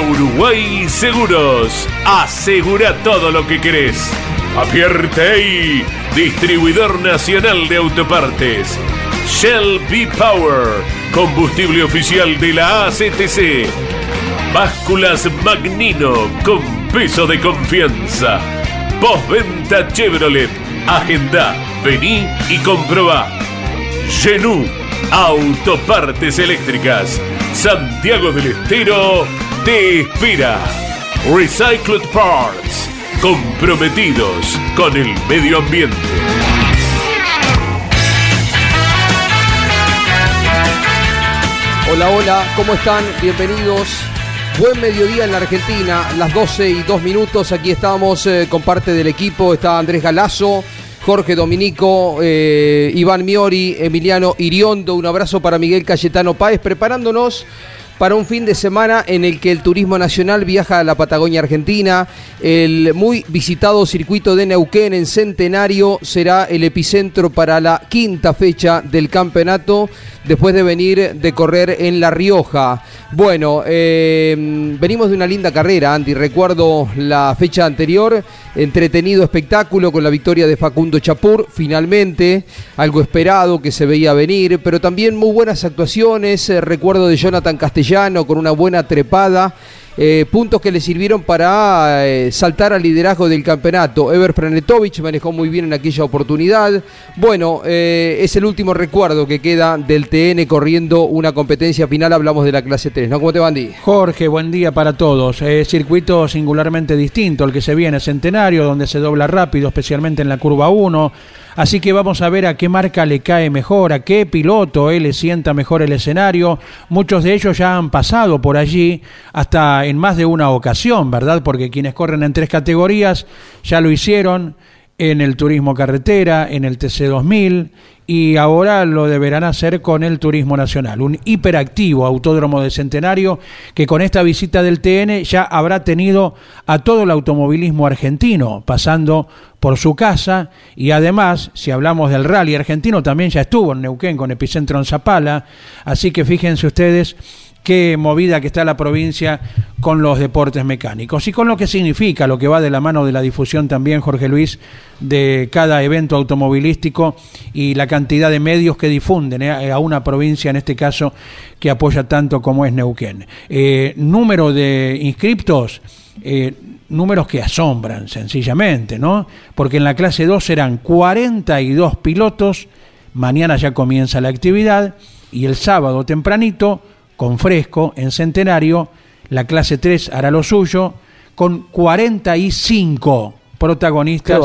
Uruguay Seguros. Asegura todo lo que querés. Apierte distribuidor nacional de autopartes. Shell B Power, combustible oficial de la ACTC. Básculas Magnino con peso de confianza. Postventa Chevrolet. Agenda, vení y comprobá. Genú, autopartes eléctricas. Santiago del Estero te espera. Recycled Parts, comprometidos con el medio ambiente. Hola, hola, ¿cómo están? Bienvenidos. Buen mediodía en la Argentina, las 12 y 2 minutos. Aquí estamos eh, con parte del equipo. Está Andrés Galazo, Jorge Dominico, eh, Iván Miori, Emiliano Iriondo. Un abrazo para Miguel Cayetano Páez, preparándonos para un fin de semana en el que el turismo nacional viaja a la Patagonia Argentina. El muy visitado circuito de Neuquén en Centenario será el epicentro para la quinta fecha del campeonato después de venir de correr en La Rioja. Bueno, eh, venimos de una linda carrera, Andy. Recuerdo la fecha anterior, entretenido espectáculo con la victoria de Facundo Chapur, finalmente, algo esperado que se veía venir, pero también muy buenas actuaciones. Eh, recuerdo de Jonathan Con una buena trepada. Eh, puntos que le sirvieron para eh, saltar al liderazgo del campeonato. Ever Franetovich manejó muy bien en aquella oportunidad. Bueno, eh, es el último recuerdo que queda del TN corriendo una competencia final. Hablamos de la clase 3, ¿no? ¿Cómo te va, Andy? Jorge, buen día para todos. circuito singularmente distinto el que se viene, Centenario, donde se dobla rápido, especialmente en la curva 1 Así que vamos a ver a qué marca le cae mejor, a qué piloto él le sienta mejor el escenario. Muchos de ellos ya han pasado por allí hasta en más de una ocasión, ¿verdad? Porque quienes corren en tres categorías ya lo hicieron en el turismo carretera, en el TC2000 y ahora lo deberán hacer con el Turismo Nacional, un hiperactivo autódromo de Centenario que con esta visita del TN ya habrá tenido a todo el automovilismo argentino pasando por su casa y además, si hablamos del rally argentino, también ya estuvo en Neuquén con epicentro en Zapala, así que fíjense ustedes qué movida que está la provincia con los deportes mecánicos y con lo que significa, lo que va de la mano de la difusión también, Jorge Luis, de cada evento automovilístico y la cantidad de medios que difunden eh, a una provincia, en este caso, que apoya tanto como es Neuquén. Eh, número de inscriptos. Eh, números que asombran sencillamente, ¿no? Porque en la clase 2 serán 42 pilotos, mañana ya comienza la actividad y el sábado tempranito con Fresco en Centenario, la clase 3 hará lo suyo con 45 protagonistas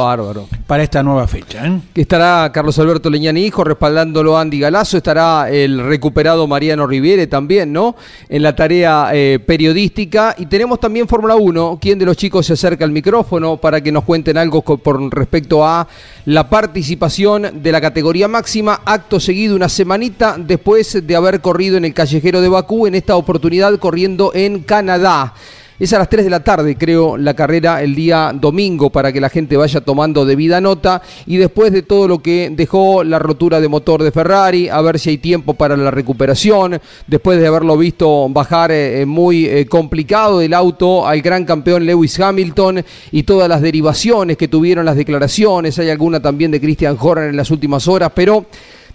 para esta nueva fecha. ¿eh? Estará Carlos Alberto Leñani Hijo respaldándolo Andy Galazo, estará el recuperado Mariano Riviere también, ¿no? En la tarea eh, periodística. Y tenemos también Fórmula 1. ¿Quién de los chicos se acerca al micrófono para que nos cuenten algo con, respecto a la participación de la categoría máxima? Acto seguido una semanita después de haber corrido en el callejero de Bakú, en esta oportunidad corriendo en Canadá. Es a las 3 de la tarde, creo, la carrera el día domingo para que la gente vaya tomando debida nota. Y después de todo lo que dejó la rotura de motor de Ferrari, a ver si hay tiempo para la recuperación. Después de haberlo visto bajar eh, eh, muy eh, complicado del auto al gran campeón Lewis Hamilton y todas las derivaciones que tuvieron las declaraciones. Hay alguna también de Christian Horner en las últimas horas, pero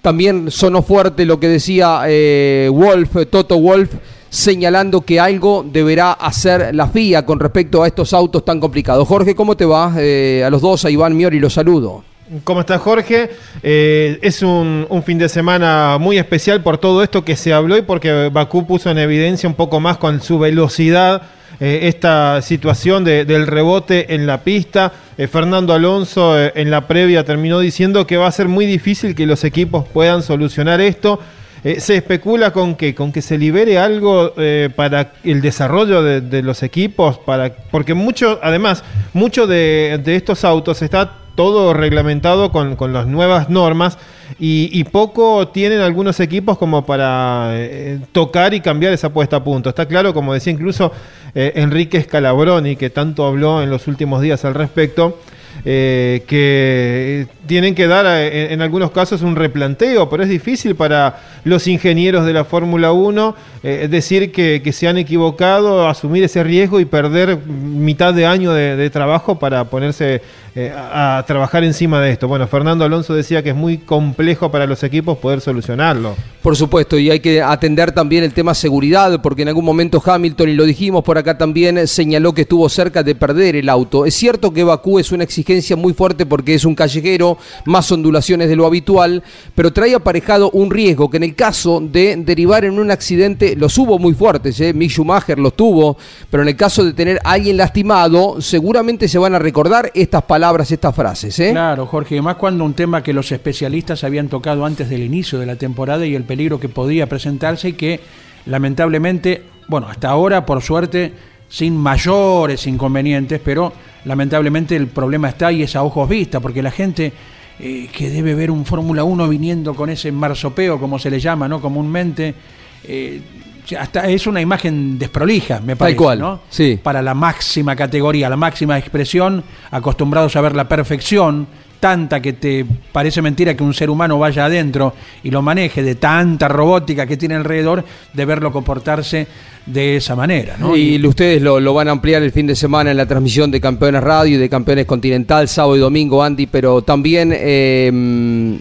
también sonó fuerte lo que decía Wolf, Toto Wolf señalando que algo deberá hacer la FIA con respecto a estos autos tan complicados. Jorge, ¿cómo te va? Eh, a los dos, a Iván Miori los saludo. ¿Cómo estás, Jorge? Eh, es un, fin de semana muy especial por todo esto que se habló y porque Bakú puso en evidencia un poco más con su velocidad eh, esta situación del rebote en la pista. Fernando Alonso en la previa terminó diciendo que va a ser muy difícil que los equipos puedan solucionar esto. Eh, se especula con que, con que se libere algo eh, para el desarrollo de, los equipos, para, porque mucho, además, mucho de, estos autos está todo reglamentado con, con las nuevas normas y, poco tienen algunos equipos como para eh, tocar y cambiar esa puesta a punto. Está claro, como decía incluso Enrique Scalabroni, que tanto habló en los últimos días al respecto, eh, que tienen que dar en, algunos casos un replanteo, pero es difícil para los ingenieros de la Fórmula 1 decir que, se han equivocado, asumir ese riesgo y perder mitad de año de trabajo para ponerse eh, a, trabajar encima de esto. Bueno, Fernando Alonso decía que es muy complejo para los equipos poder solucionarlo. Por supuesto, y hay que atender también el tema seguridad, porque en algún momento Hamilton, y lo dijimos por acá también, señaló que estuvo cerca de perder el auto. Es cierto que Bakú es una exigencia muy fuerte porque es un callejero, más ondulaciones de lo habitual, pero trae aparejado un riesgo que en el caso de derivar en un accidente, los hubo muy fuertes, ¿eh? Mick Schumacher los tuvo, pero en el caso de tener a alguien lastimado, seguramente se van a recordar estas palabras estas frases. ¿eh? Claro, Jorge, más cuando un tema que los especialistas habían tocado antes del inicio de la temporada y el peligro que podía presentarse y que lamentablemente, bueno, hasta ahora, por suerte, sin mayores inconvenientes, pero lamentablemente el problema está y es a ojos vistas, porque la gente eh, que debe ver un Fórmula 1 viniendo con ese marsopeo, como se le llama ¿no? comúnmente, eh, hasta es una imagen desprolija, me parece, cual, ¿no? Sí. Para la máxima categoría, la máxima expresión, acostumbrados a ver la perfección, tanta que te parece mentira que un ser humano vaya adentro y lo maneje de tanta robótica que tiene alrededor, de verlo comportarse de esa manera. ¿no? Y, ustedes lo, van a ampliar el fin de semana en la transmisión de Campeones Radio y de Campeones Continental, sábado y domingo, Andy, pero también... Eh,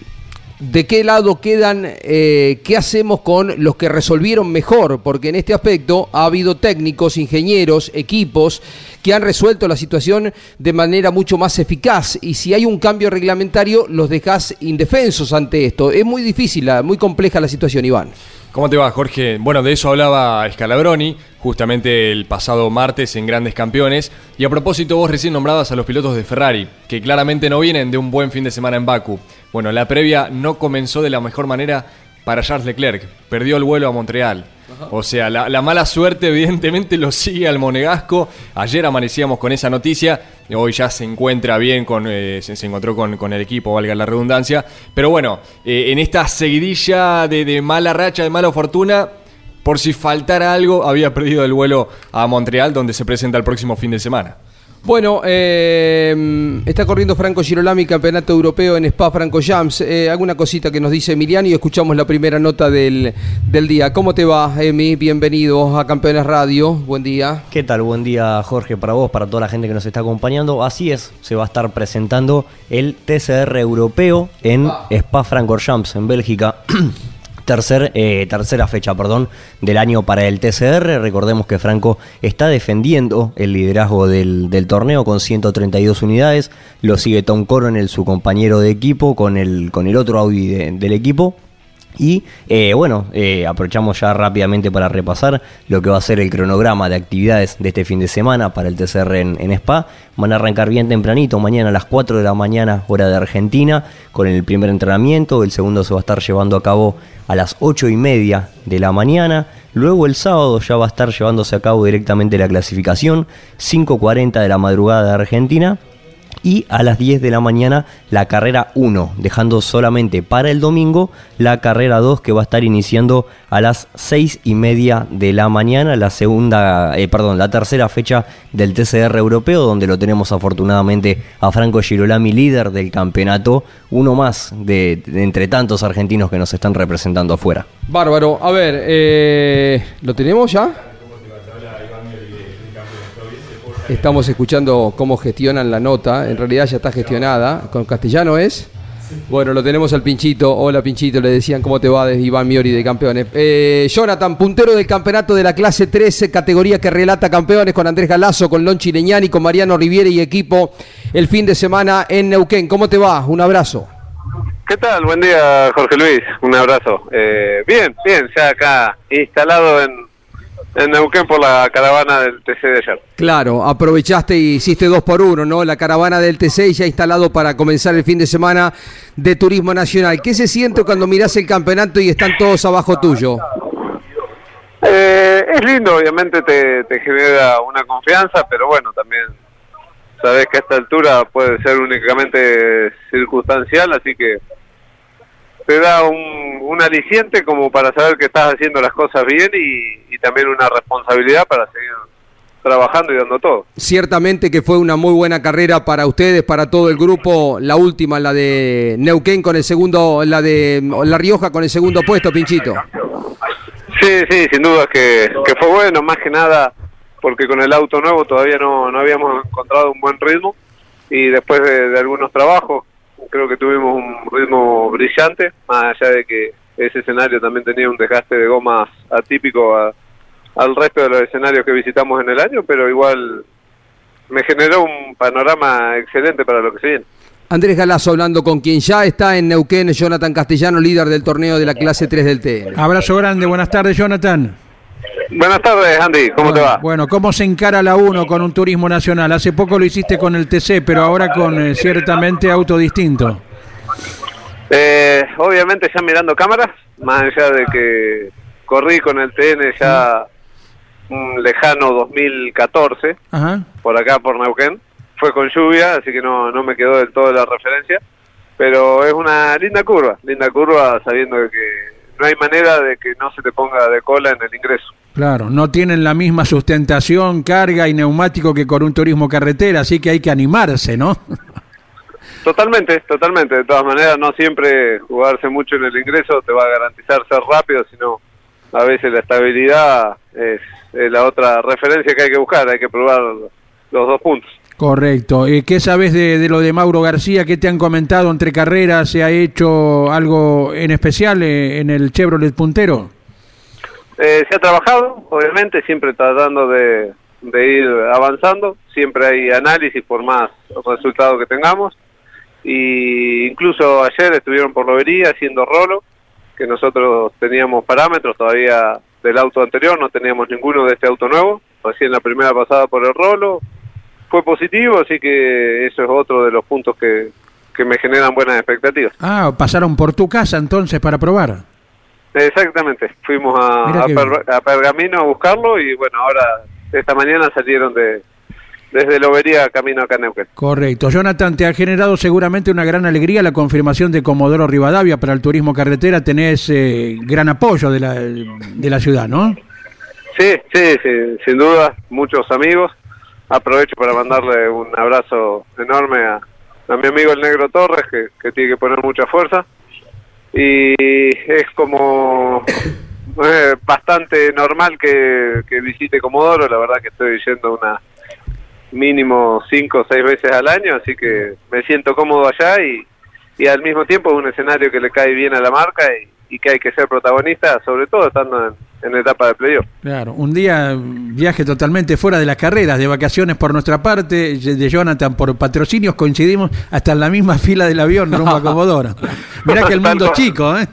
¿De qué lado quedan? Eh, ¿Qué hacemos con los que resolvieron mejor? Porque en este aspecto ha habido técnicos, ingenieros, equipos que han resuelto la situación de manera mucho más eficaz. Y si hay un cambio reglamentario, los dejas indefensos ante esto. Es muy difícil, muy compleja la situación, Iván. ¿Cómo te va, Jorge? Bueno, de eso hablaba Scalabroni, justamente el pasado martes en Grandes Campeones. Y a propósito, vos recién nombrabas a los pilotos de Ferrari, que claramente no vienen de un buen fin de semana en Baku. Bueno, la previa no comenzó de la mejor manera para Charles Leclerc. Perdió el vuelo a Montreal. O sea, la, mala suerte evidentemente lo sigue al monegasco. Ayer amanecíamos con esa noticia. Hoy ya se encuentra bien, con, eh, se, encontró con, el equipo, valga la redundancia. Pero bueno, eh, en esta seguidilla de, de mala racha, de mala fortuna, por si faltara algo, había perdido el vuelo a Montreal, donde se presenta el próximo fin de semana. Bueno, eh, está corriendo Franco Girolami, campeonato europeo en Spa Franco Jams. Eh, alguna cosita que nos dice Emiliano y escuchamos la primera nota del, día. ¿Cómo te va, Emi? Bienvenido a Campeones Radio. Buen día. ¿Qué tal? Buen día, Jorge, para vos, para toda la gente que nos está acompañando. Así es, se va a estar presentando el TCR europeo en Spa Franco Jams, en Bélgica. tercer, eh, tercera fecha perdón, del año para el TCR. Recordemos que Franco está defendiendo el liderazgo del, torneo con 132 unidades. Lo sigue Tom Coronel, su compañero de equipo, con el, con el otro Audi del equipo. Y eh, bueno, eh, aprovechamos ya rápidamente para repasar lo que va a ser el cronograma de actividades de este fin de semana para el TCR en, Spa. Van a arrancar bien tempranito, mañana a las 4 de la mañana, hora de Argentina, con el primer entrenamiento. El segundo se va a estar llevando a cabo a las 8 y media de la mañana. Luego el sábado ya va a estar llevándose a cabo directamente la clasificación, 5.40 de la madrugada de Argentina y a las 10 de la mañana la carrera 1, dejando solamente para el domingo la carrera 2 que va a estar iniciando a las 6 y media de la mañana, la segunda, eh, perdón, la tercera fecha del TCR europeo, donde lo tenemos afortunadamente a Franco Girolami, líder del campeonato, uno más de, entre tantos argentinos que nos están representando afuera. Bárbaro, a ver, eh, ¿lo tenemos ya? Estamos escuchando cómo gestionan la nota. En realidad ya está gestionada. ¿Con castellano es? Bueno, lo tenemos al Pinchito. Hola Pinchito, le decían cómo te va desde Iván Miori de Campeones. Eh, Jonathan, puntero del campeonato de la clase 13, categoría que relata campeones con Andrés Galazo, con Lonchi Leñani, con Mariano Riviere y equipo el fin de semana en Neuquén. ¿Cómo te va? Un abrazo. ¿Qué tal? Buen día, Jorge Luis. Un abrazo. Eh, bien, bien, ya acá instalado en, en Neuquén por la caravana del TC de ayer. Claro, aprovechaste y hiciste dos por uno, ¿no? La caravana del TC ya instalado para comenzar el fin de semana de Turismo Nacional. ¿Qué se siente cuando mirás el campeonato y están todos abajo tuyo? Eh, es lindo, obviamente te, te genera una confianza, pero bueno, también sabes que a esta altura puede ser únicamente circunstancial, así que te da un, un aliciente como para saber que estás haciendo las cosas bien y, y también una responsabilidad para seguir trabajando y dando todo. Ciertamente que fue una muy buena carrera para ustedes, para todo el grupo. La última, la de Neuquén con el segundo, la de La Rioja con el segundo puesto, Pinchito. Sí, sí, sin duda que, que fue bueno, más que nada porque con el auto nuevo todavía no, no habíamos encontrado un buen ritmo y después de, de algunos trabajos creo que tuvimos un ritmo brillante, más allá de que ese escenario también tenía un desgaste de gomas atípico a- al resto de los escenarios que visitamos en el año, pero igual me generó un panorama excelente para lo que se viene. Andrés Galazo hablando con quien ya está en Neuquén, Jonathan Castellano, líder del torneo de la clase 3 del TN. Abrazo grande, buenas tardes, Jonathan. Buenas tardes, Andy, ¿cómo te va? Bueno, ¿cómo se encara la 1 con un turismo nacional? Hace poco lo hiciste con el TC, pero ahora con eh, ciertamente auto distinto. Eh, obviamente ya mirando cámaras, más allá de que corrí con el TN ya un lejano 2014, Ajá. por acá por Neuquén, fue con lluvia, así que no, no me quedó del todo la referencia, pero es una linda curva, linda curva sabiendo que no hay manera de que no se te ponga de cola en el ingreso. Claro, no tienen la misma sustentación, carga y neumático que con un turismo carretera, así que hay que animarse, ¿no? Totalmente, totalmente. De todas maneras, no siempre jugarse mucho en el ingreso te va a garantizar ser rápido, sino a veces la estabilidad es, es la otra referencia que hay que buscar. Hay que probar los dos puntos. Correcto. Eh, ¿Qué sabes de, de lo de Mauro García? ¿Qué te han comentado entre carreras? ¿Se ha hecho algo en especial eh, en el Chevrolet puntero? Eh, se ha trabajado, obviamente, siempre tratando de, de ir avanzando. Siempre hay análisis por más resultados que tengamos. Y incluso ayer estuvieron por Lobería haciendo rolo, que nosotros teníamos parámetros todavía del auto anterior, no teníamos ninguno de este auto nuevo. Recién la primera pasada por el rolo fue positivo, así que eso es otro de los puntos que, que me generan buenas expectativas. Ah, pasaron por tu casa entonces para probar. Exactamente, fuimos a, Per- a Pergamino a buscarlo y bueno, ahora esta mañana salieron de desde Lobería camino acá a Neuquén. Correcto. Jonathan, te ha generado seguramente una gran alegría la confirmación de Comodoro Rivadavia para el turismo carretera. Tenés eh, gran apoyo de la, de la ciudad, ¿no? Sí, sí, sí, sin duda, muchos amigos. Aprovecho para mandarle un abrazo enorme a, a mi amigo el Negro Torres, que, que tiene que poner mucha fuerza. Y es como eh, bastante normal que, visite Comodoro, la verdad que estoy yendo una mínimo cinco o seis veces al año, así que me siento cómodo allá y, y al mismo tiempo es un escenario que le cae bien a la marca y, y que hay que ser protagonista, sobre todo estando en, en etapa de playoff. Claro, un día viaje totalmente fuera de las carreras, de vacaciones por nuestra parte, de Jonathan por patrocinios, coincidimos hasta en la misma fila del avión rumbo a Comodoro. Mirá que el mundo es chico, ¿eh?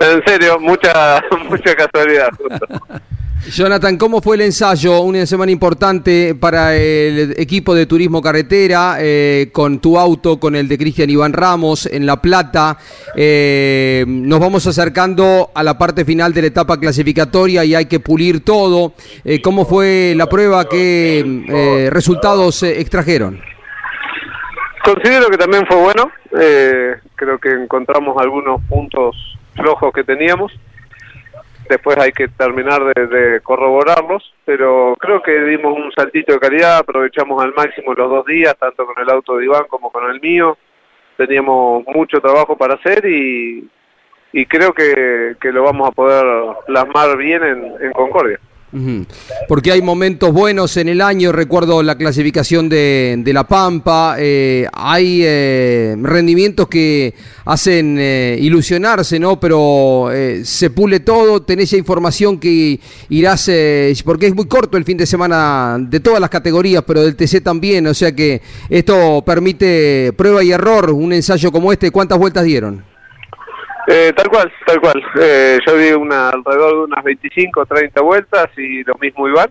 En serio, mucha mucha casualidad. justo. Jonathan, ¿cómo fue el ensayo? Una semana importante para el equipo de turismo carretera, eh, con tu auto, con el de Cristian Iván Ramos en La Plata. Eh, nos vamos acercando a la parte final de la etapa clasificatoria y hay que pulir todo. Eh, ¿Cómo fue la prueba? ¿Qué eh, resultados eh, extrajeron? Considero que también fue bueno. creo que encontramos algunos puntos flojos que teníamos. Después hay que terminar de, de corroborarlos, pero creo que dimos un saltito de calidad, aprovechamos al máximo los dos días, tanto con el auto de Iván como con el mío. Teníamos mucho trabajo para hacer y, y creo que, que lo vamos a poder plasmar bien en, en Concordia. Porque hay momentos buenos en el año, recuerdo la clasificación de, de La Pampa, eh, hay eh, rendimientos que hacen eh, ilusionarse, ¿no? Pero eh, se pule todo, tenés ya información que irás, eh, porque es muy corto el fin de semana de todas las categorías, pero del TC también, o sea que esto permite prueba y error, un ensayo como este, ¿cuántas vueltas dieron? Eh, tal cual, tal cual. Eh, yo di una, alrededor de unas 25 o 30 vueltas y lo mismo Iván.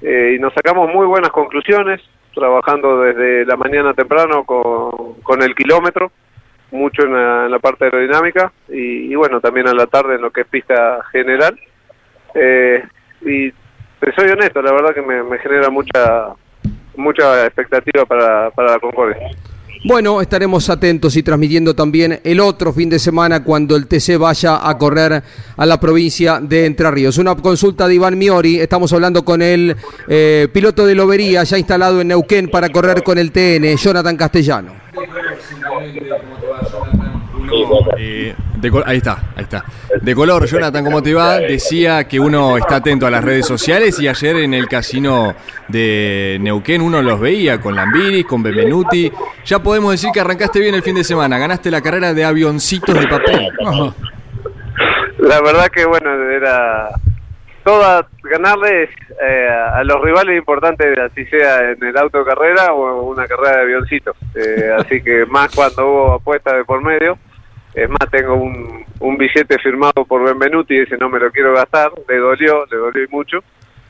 Eh, y nos sacamos muy buenas conclusiones, trabajando desde la mañana temprano con, con el kilómetro, mucho en la, en la parte aerodinámica y, bueno, también a la tarde en lo que es pista general. Eh, y soy honesto, la verdad que me, me genera mucha mucha expectativa para, para la Concordia. Bueno, estaremos atentos y transmitiendo también el otro fin de semana cuando el TC vaya a correr a la provincia de Entre Ríos. Una consulta de Iván Miori, estamos hablando con el eh, piloto de Lobería ya instalado en Neuquén para correr con el TN, Jonathan Castellano. De ahí está, ahí está. De color, Jonathan, ¿cómo te va? Decía que uno está atento a las redes sociales y ayer en el casino de Neuquén uno los veía con Lambiris, con Benvenuti. Ya podemos decir que arrancaste bien el fin de semana, ganaste la carrera de avioncitos de papel. La verdad que bueno, era toda ganarles eh, a los rivales importantes, así sea en el auto carrera o una carrera de avioncitos. Eh, así que más cuando hubo apuestas de por medio. Es más, tengo un, un billete firmado por Benvenuti y ese no me lo quiero gastar. Le dolió, le dolió y mucho.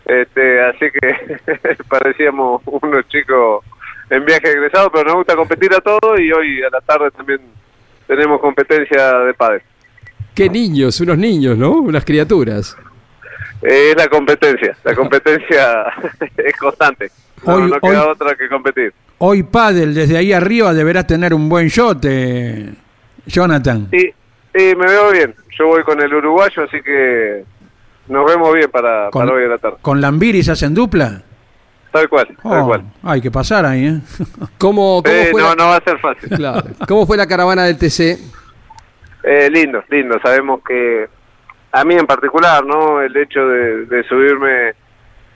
Este, así que parecíamos unos chicos en viaje egresado, pero nos gusta competir a todo y hoy a la tarde también tenemos competencia de padres. Qué niños, unos niños, ¿no? Unas criaturas. Eh, Es la competencia, la competencia es constante. No, Hoy- no queda hoy- otra que competir. Hoy Padel, desde ahí arriba deberás tener un buen shot, eh, Jonathan. Y, y me veo bien, yo voy con el uruguayo, así que nos vemos bien para, Con- para hoy a la tarde. ¿Con Lambiris hacen dupla? Tal cual, tal Oh, cual. hay que pasar ahí, ¿eh? ¿Cómo, cómo Eh, fue no, la... no va a ser fácil. Claro. ¿Cómo fue la caravana del TC? Eh, lindo, lindo. Sabemos que a mí en particular, ¿no? El hecho de, de subirme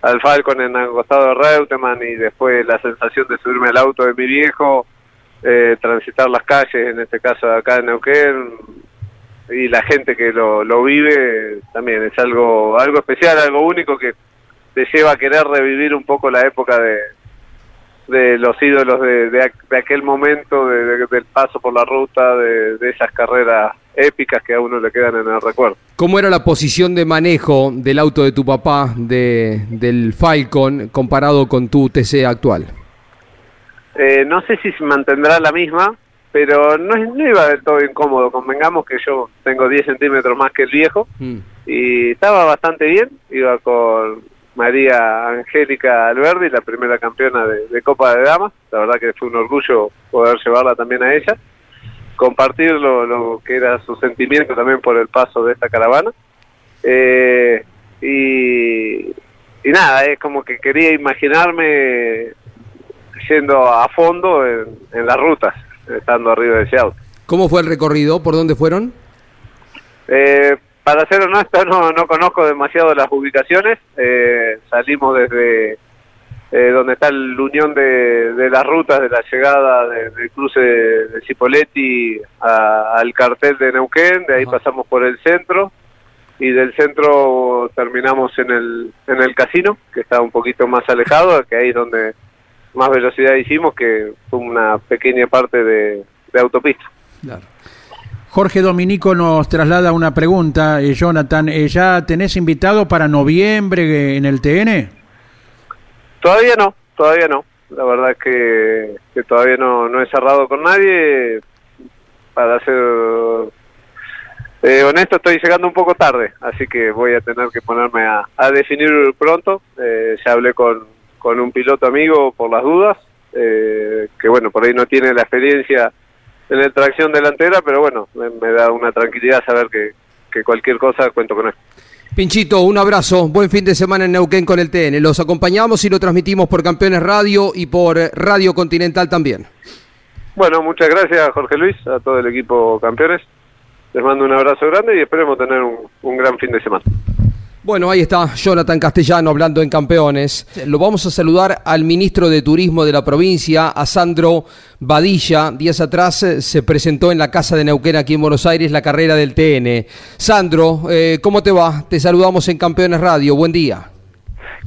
al Falcon en el costado de Reutemann y después la sensación de subirme al auto de mi viejo, eh, transitar las calles, en este caso acá en Neuquén, y la gente que lo, lo vive, también es algo, algo especial, algo único que te lleva a querer revivir un poco la época de, de los ídolos de, de, aqu- de aquel momento, de- de- del paso por la ruta, de, de esas carreras épicas que a uno le quedan en el recuerdo. ¿Cómo era la posición de manejo del auto de tu papá, de, del Falcon, comparado con tu TC actual? Eh, no sé si se mantendrá la misma, pero no, no iba del todo incómodo. Convengamos que yo tengo 10 centímetros más que el viejo Mm. y estaba bastante bien. Iba con María Angélica Alberdi, la primera campeona de, de Copa de Damas. La verdad que fue un orgullo poder llevarla también a ella. Compartir lo, lo que era su sentimiento también por el paso de esta caravana. Eh, y, y nada, es como que quería imaginarme yendo a fondo en, en las rutas, estando arriba de ese auto. ¿Cómo fue el recorrido? ¿Por dónde fueron? Eh, para ser honesto, no, no conozco demasiado las ubicaciones. Eh, salimos desde eh, donde está la unión de, de las rutas de la llegada de- del cruce de Cipoletti a- al cartel de Neuquén. De ahí pasamos por el centro y del centro terminamos en el, en el casino, que está un poquito más alejado, que ahí es donde más velocidad hicimos, que fue una pequeña parte de, de autopista. Claro. Jorge Dominico nos traslada una pregunta, eh, Jonathan. eh, ¿Ya tenés invitado para noviembre eh, en el TN? Todavía no, todavía no. La verdad es que, que todavía no, no he cerrado con nadie. Para ser eh, honesto, estoy llegando un poco tarde, así que voy a tener que ponerme a, a definir pronto. Eh, ya hablé con, con un piloto amigo por las dudas, eh, que bueno, por ahí no tiene la experiencia en la tracción delantera, pero bueno, me, me da una tranquilidad saber que, que cualquier cosa cuento con él. Pinchito, un abrazo. Buen fin de semana en Neuquén con el TN. Los acompañamos y lo transmitimos por Campeones Radio y por Radio Continental también. Bueno, muchas gracias Jorge Luis, a todo el equipo campeones. Les mando un abrazo grande y esperemos tener un, un gran fin de semana. Bueno, ahí está Jonathan Castellano hablando en Campeones. Lo vamos a saludar al ministro de Turismo de la provincia, a Sandro Badilla. Días atrás eh, se presentó en la Casa de Neuquén aquí en Buenos Aires la carrera del TN. Sandro, eh, ¿cómo te va? Te saludamos en Campeones Radio. Buen día.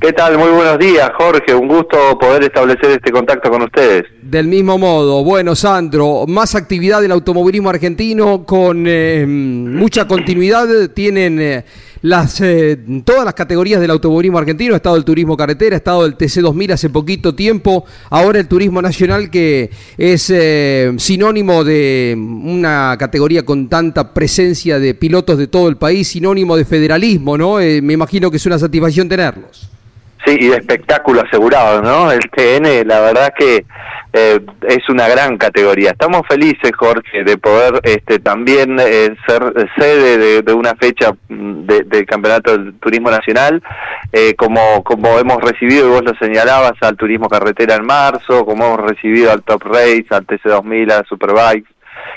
¿Qué tal? Muy buenos días, Jorge. Un gusto poder establecer este contacto con ustedes. Del mismo modo, bueno, Sandro, más actividad del automovilismo argentino con eh, mucha continuidad tienen eh, las eh, todas las categorías del automovilismo argentino, ha estado el turismo carretera, ha estado el TC2000 hace poquito tiempo, ahora el turismo nacional que es eh, sinónimo de una categoría con tanta presencia de pilotos de todo el país, sinónimo de federalismo, ¿no? Eh, me imagino que es una satisfacción tenerlos. Sí, y de espectáculo asegurado, ¿no? El TN, la verdad que eh, es una gran categoría. Estamos felices, Jorge, de poder este, también eh, ser sede de, una fecha mm, del Campeonato del Turismo Nacional, eh, como, como hemos recibido, y vos lo señalabas, al Turismo Carretera en marzo, como hemos recibido al Top Race, al TC2000, a Superbikes,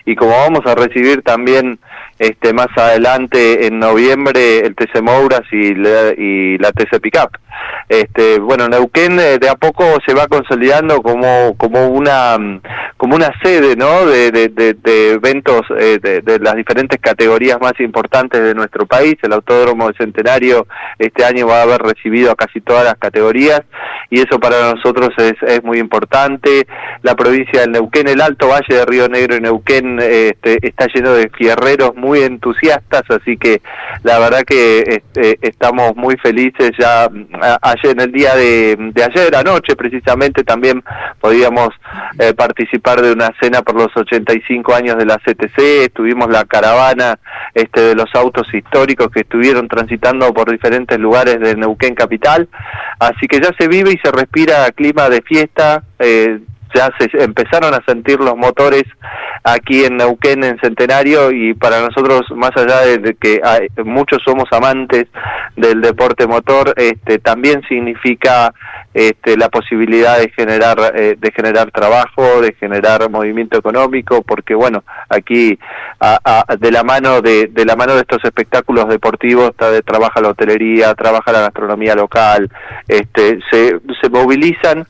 y como vamos a recibir también este más adelante en noviembre el TC Mouras y la, y TC Pickup. Este, bueno, Neuquén eh, de a poco se va consolidando como como una como una sede, ¿no? De, eventos eh, de, las diferentes categorías más importantes de nuestro país. El Autódromo de Centenario este año va a haber recibido a casi todas las categorías y eso para nosotros es, es muy importante. La provincia del Neuquén, el Alto Valle de Río Negro y Neuquén este, está lleno de fierreros muy entusiastas, así que la verdad que este, estamos muy felices ya ayer, en el día de, ayer, anoche precisamente, también podíamos eh, participar de una cena por los 85 años de la CTC, estuvimos la caravana este, de los autos históricos que estuvieron transitando por diferentes lugares de Neuquén Capital, así que ya se vive y se respira clima de fiesta, eh, ya se empezaron a sentir los motores aquí en Neuquén en Centenario y para nosotros más allá de que muchos somos amantes del deporte motor este también significa este, la posibilidad de generar eh, de generar trabajo de generar movimiento económico porque bueno aquí de la mano de, de la mano de estos espectáculos deportivos está de, trabaja la hotelería trabaja la gastronomía local este se se movilizan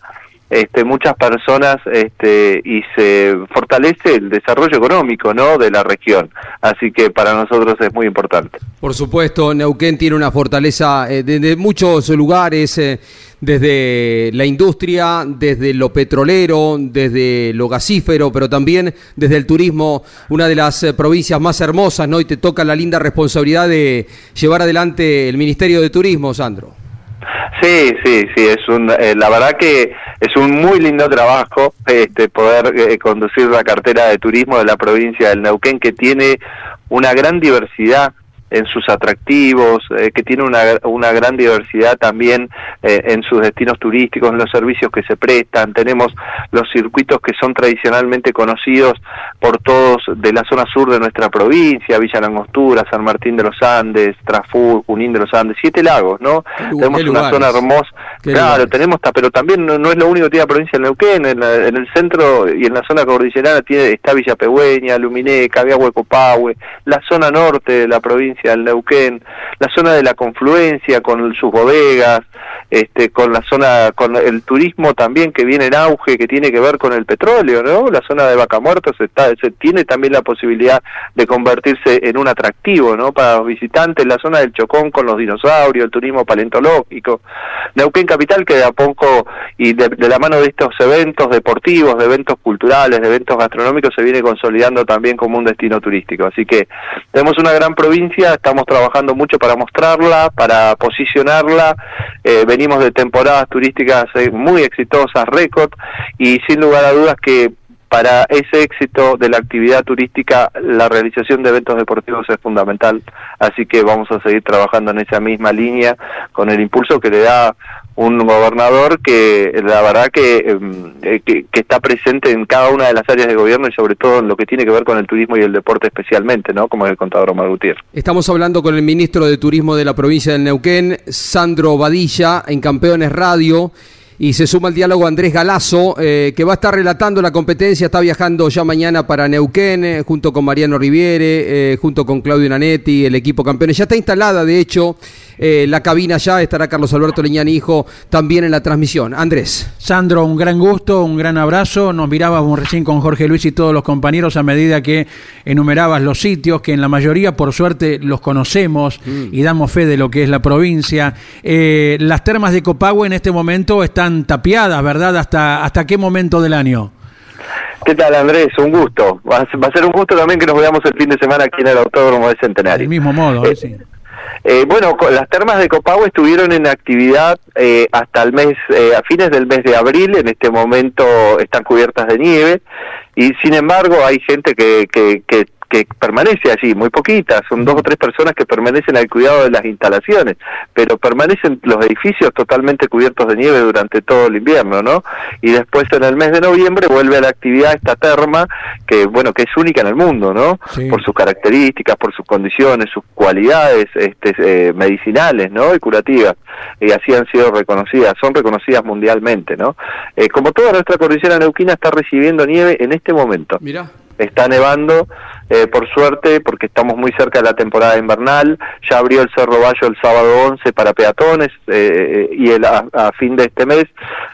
este, muchas personas este, y se fortalece el desarrollo económico ¿no? de la región. Así que para nosotros es muy importante. Por supuesto, Neuquén tiene una fortaleza eh, de, muchos lugares, eh, desde la industria, desde lo petrolero, desde lo gasífero, pero también desde el turismo, una de las eh, provincias más hermosas, ¿no? Y te toca la linda responsabilidad de llevar adelante el Ministerio de Turismo, Sandro. Sí, sí, sí, es un, eh, la verdad que es un muy lindo trabajo este, poder eh, conducir la cartera de turismo de la provincia del Neuquén que tiene una gran diversidad en sus atractivos, eh, que tiene una, una gran diversidad también eh, en sus destinos turísticos, en los servicios que se prestan. Tenemos los circuitos que son tradicionalmente conocidos por todos de la zona sur de nuestra provincia, Villa Langostura, San Martín de los Andes, Trafú, Junín de los Andes, Siete Lagos, ¿no? tenemos una zona hermosa. Claro, tenemos, pero también no, es lo único que tiene la provincia de Neuquén, en, el centro y en la zona cordillerana tiene, está Villa Pegüeña, Lumineca, Copahue, la zona norte de la provincia al Neuquén, la zona de la confluencia con sus bodegas, este, con la zona, con el turismo también que viene en auge, que tiene que ver con el petróleo, ¿no? La zona de Vaca Muerta está, se tiene también la posibilidad de convertirse en un atractivo, ¿no? Para los visitantes, la zona del Chocón con los dinosaurios, el turismo paleontológico, Neuquén Capital que de a poco y de, de la mano de estos eventos deportivos, de eventos culturales, de eventos gastronómicos, se viene consolidando también como un destino turístico. Así que tenemos una gran provincia estamos trabajando mucho para mostrarla, para posicionarla, eh, venimos de temporadas turísticas eh, muy exitosas, récord, y sin lugar a dudas que para ese éxito de la actividad turística, la realización de eventos deportivos es fundamental, así que vamos a seguir trabajando en esa misma línea con el impulso que le da un gobernador que la verdad em, eh, que, que, está presente en cada una de las áreas de gobierno y sobre todo en lo que tiene que ver con el turismo y el deporte especialmente, ¿no? Como el contador Omar Gutiérrez. Estamos hablando con el ministro de Turismo de la provincia del Neuquén, Sandro Badilla, en Campeones Radio. Y se suma al diálogo Andrés Galazo, eh, que va a estar relatando la competencia, está viajando ya mañana para Neuquén, eh, junto con Mariano Riviere, junto con Claudio Nanetti, el equipo campeones. Ya está instalada, de hecho, eh, la cabina ya. Estará Carlos Alberto Leñani, hijo, también en la transmisión. Andrés. Sandro, un gran gusto, un gran abrazo. Nos mirábamos recién con Jorge Luis y todos los compañeros a medida que enumerabas los sitios, que en la mayoría, por suerte, los conocemos y damos fe de lo que es la provincia. Eh, las termas de Copagüe en este momento están tapiadas, ¿verdad? ¿Hasta, hasta qué momento del año? ¿Qué tal, Andrés? Un gusto. Va a, ser, va a ser un gusto también que nos veamos el fin de semana aquí en el Autódromo de Centenario. Del mismo modo, Eh, ¿eh? Sí. Eh, bueno, las termas de Copagüe estuvieron en actividad eh, hasta el mes, eh, a fines del mes de abril. En este momento están cubiertas de nieve y, sin embargo, hay gente que, que, que, que permanece allí, muy poquitas, son dos o tres personas que permanecen al cuidado de las instalaciones, pero permanecen los edificios totalmente cubiertos de nieve durante todo el invierno, ¿no? Y después en el mes de noviembre vuelve a la actividad esta terma que, bueno, que es única en el mundo, ¿no? Sí. Por sus características, por sus condiciones, sus cualidades este, eh, medicinales, ¿no? Y curativas. Y así han sido reconocidas, son reconocidas mundialmente, ¿no? Eh, como toda nuestra cordillera neuquina está recibiendo nieve en este momento. Mira. Está nevando, eh, por suerte, porque estamos muy cerca de la temporada invernal. Ya abrió el Cerro Bayo el sábado 11 para peatones eh, y el, a, fin de este mes,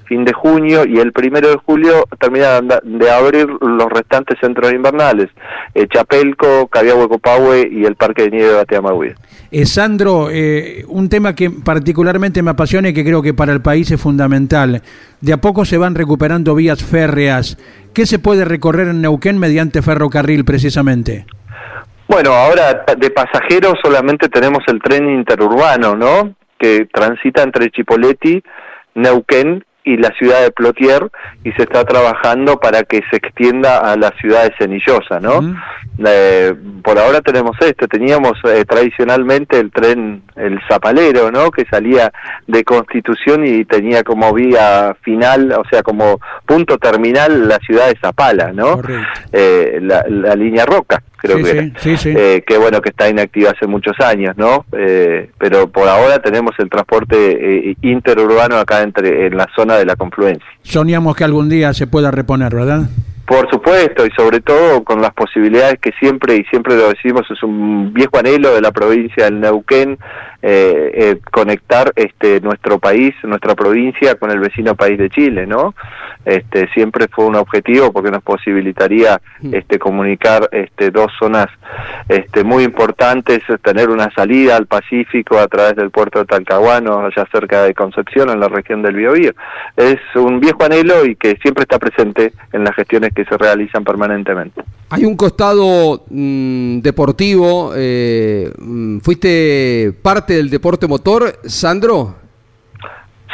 fin de junio, y el primero de julio termina de, abrir los restantes centros invernales. Eh, Chapelco, Cabiahue, Copahue y el Parque de Nieve de Bateamagüe. Eh, Sandro, eh, un tema que particularmente me apasiona y que creo que para el país es fundamental. De a poco se van recuperando vías férreas. ¿Qué se puede recorrer en Neuquén mediante ferrocarril precisamente? Bueno, ahora de pasajeros solamente tenemos el tren interurbano, ¿no? Que transita entre Chipoleti, Neuquén y la ciudad de Plotier y se está trabajando para que se extienda a la ciudad de Cenillosa, ¿no? Eh, por ahora tenemos este, teníamos eh, tradicionalmente el tren, el Zapalero, ¿no? Que salía de Constitución y tenía como vía final, o sea, como punto terminal la ciudad de Zapala, ¿no? Eh, la, la línea Roca, creo Sí, que sí, era. sí, sí. Eh, que bueno, que está inactiva hace muchos años, ¿no? Eh, pero por ahora tenemos el transporte eh, interurbano acá entre en la zona de la confluencia. Soñamos que algún día se pueda reponer, ¿verdad? Por supuesto, y sobre todo con las posibilidades que siempre, y siempre lo decimos, es un viejo anhelo de la provincia del Neuquén, eh, eh, conectar este nuestro país, nuestra provincia con el vecino país de Chile, ¿no? Este, siempre fue un objetivo porque nos posibilitaría este, comunicar este, dos zonas este, muy importantes, tener una salida al Pacífico a través del puerto de Talcahuano, allá cerca de Concepción, en la región del Biobío. Es un viejo anhelo y que siempre está presente en las gestiones que se realizan permanentemente. Hay un costado mm, deportivo. eh, mm, ¿Fuiste parte del deporte motor, Sandro?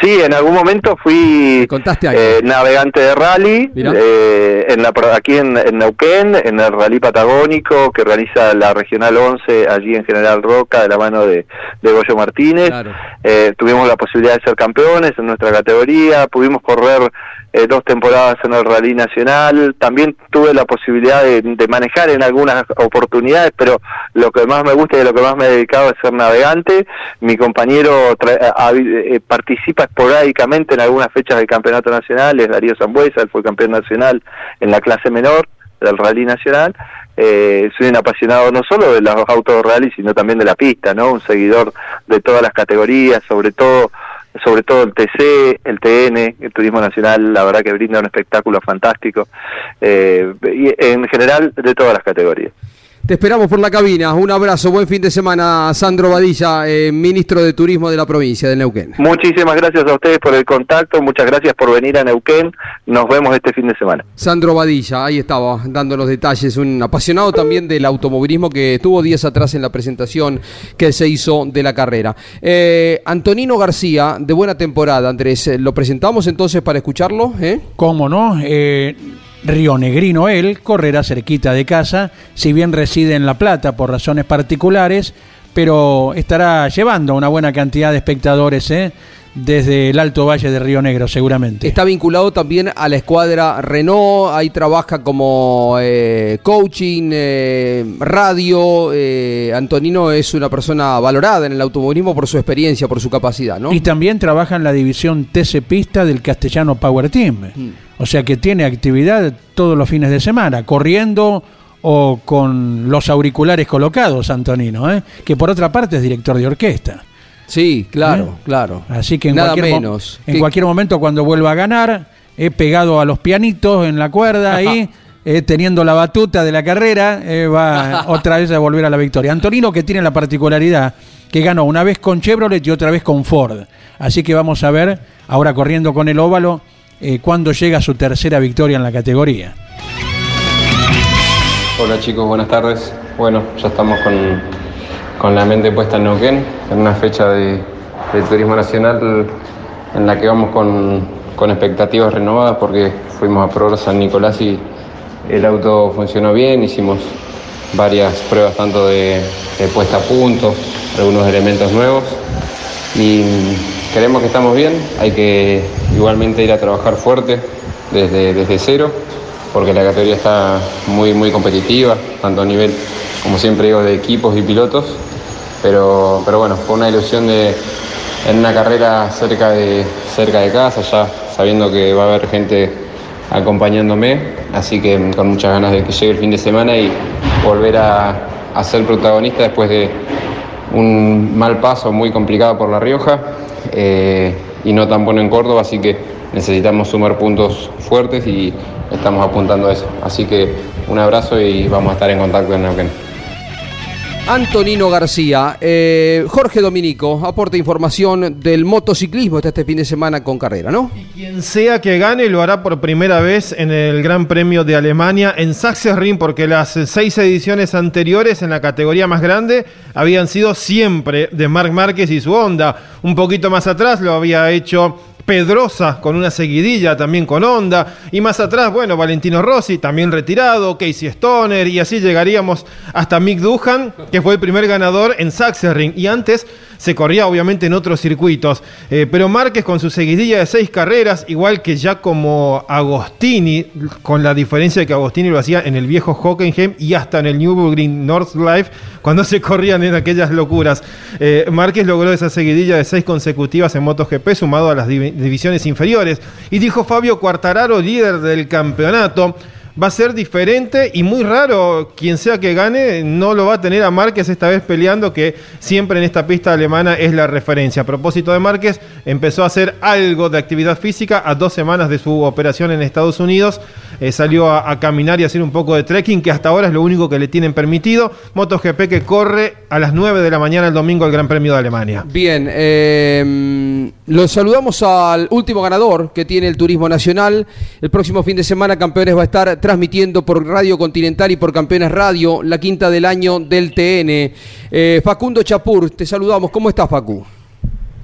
Sí, en algún momento fui eh, navegante de rally eh, en la, aquí en, en Neuquén, en el rally patagónico que organiza la Regional 11 allí en General Roca de la mano de, de Goyo Martínez. Claro. Eh, tuvimos la posibilidad de ser campeones en nuestra categoría, pudimos correr eh, dos temporadas en el Rally Nacional, también tuve la posibilidad de, manejar en algunas oportunidades, pero lo que más me gusta y lo que más me he dedicado es ser navegante. Mi compañero tra- a- eh, participa esporádicamente en algunas fechas del Campeonato Nacional, es Darío Zambuesa, él fue campeón nacional en la clase menor del Rally Nacional. Eh, soy un apasionado no solo de los autos rally, sino también de la pista, ¿no? Un seguidor de todas las categorías, sobre todo sobre todo el TC, el TN, el Turismo Nacional, la verdad que brinda un espectáculo fantástico, eh, y en general de todas las categorías. Te esperamos por la cabina. Un abrazo, buen fin de semana, Sandro Badilla, eh, ministro de Turismo de la provincia de Neuquén. Muchísimas gracias a ustedes por el contacto, muchas gracias por venir a Neuquén, nos vemos este fin de semana. Sandro Badilla, ahí estaba dando los detalles, un apasionado también del automovilismo que estuvo días atrás en la presentación que se hizo de la carrera. Eh, Antonino García, de buena temporada, Andrés, ¿lo presentamos entonces para escucharlo? ¿eh? ¿Cómo no? Eh, Río Negrino él, correrá cerquita de casa, si bien reside en La Plata por razones particulares, pero estará llevando una buena cantidad de espectadores ¿eh? desde el Alto Valle de Río Negro seguramente. Está vinculado también a la escuadra Renault, ahí trabaja como eh, coaching, eh, radio. eh, Antonino es una persona valorada en el automovilismo por su experiencia, por su capacidad, ¿no? Y también trabaja en la división TC Pista del Castellano Power Team. Mm. O sea que tiene actividad todos los fines de semana, corriendo o con los auriculares colocados, Antonino, ¿eh? que por otra parte es director de orquesta. Sí, claro, claro. Así que en, Nada cualquier, menos. en cualquier momento cuando vuelva a ganar, he pegado a los pianitos en la cuerda ahí, eh, teniendo la batuta de la carrera, eh, va otra vez a volver a la victoria. Antonino que tiene la particularidad que ganó una vez con Chevrolet y otra vez con Ford. Así que vamos a ver, ahora corriendo con el óvalo, eh, cuándo llega su tercera victoria en la categoría. Hola chicos, buenas tardes. Bueno, ya estamos con, con la mente puesta en Neuquén, en una fecha de, de turismo nacional en la que vamos con, con expectativas renovadas porque fuimos a probar San Nicolás y el auto funcionó bien, hicimos varias pruebas tanto de, de puesta a punto, algunos elementos nuevos y creemos que estamos bien, hay que igualmente ir a trabajar fuerte desde, desde cero porque la categoría está muy, muy competitiva, tanto a nivel, como siempre digo, de equipos y pilotos. Pero, pero bueno, fue una ilusión de en una carrera cerca de, cerca de casa, ya sabiendo que va a haber gente acompañándome, así que con muchas ganas de que llegue el fin de semana y volver a, a ser protagonista después de un mal paso muy complicado por La Rioja eh, y no tan bueno en Córdoba, así que necesitamos sumar puntos fuertes y estamos apuntando a eso. Así que un abrazo y vamos a estar en contacto en Neuquén. Antonino García, eh, Jorge Dominico, aporta información del motociclismo está este fin de semana con carrera, ¿no? Quien sea que gane lo hará por primera vez en el Gran Premio de Alemania en Sachsenring porque las seis ediciones anteriores en la categoría más grande habían sido siempre de Marc Márquez y su Honda. Un poquito más atrás lo había hecho Pedrosa con una seguidilla también con Honda. Y más atrás, bueno, Valentino Rossi también retirado, Casey Stoner y así llegaríamos hasta Mick Duhan, que fue el primer ganador en Sachsenring. Y antes se corría obviamente en otros circuitos, Eh, pero Márquez con su seguidilla de seis carreras, igual que ya como Agostini, con la diferencia de que Agostini lo hacía en el viejo Hockenheim y hasta en el Nürburgring Nordschleife, cuando se corrían en aquellas locuras. Eh, Márquez logró esa seguidilla de seis consecutivas en MotoGP, sumado a las divi- divisiones inferiores. Y dijo Fabio Quartararo, líder del campeonato, va a ser diferente y muy raro quien sea que gane, no lo va a tener a Márquez esta vez peleando, que siempre en esta pista alemana es la referencia. A propósito de Márquez, empezó a hacer algo de actividad física a dos semanas de su operación en Estados Unidos. Eh, salió a, caminar y hacer un poco de trekking, que hasta ahora es lo único que le tienen permitido. MotoGP que corre a las 9 de la mañana el domingo el Gran Premio de Alemania. Bien, eh, los saludamos al último ganador que tiene el Turismo Nacional. El próximo fin de semana Campeones va a estar transmitiendo por Radio Continental y por Campeones Radio la quinta del año del TN. Eh, Facundo Chapur, te saludamos. ¿Cómo estás, Facu?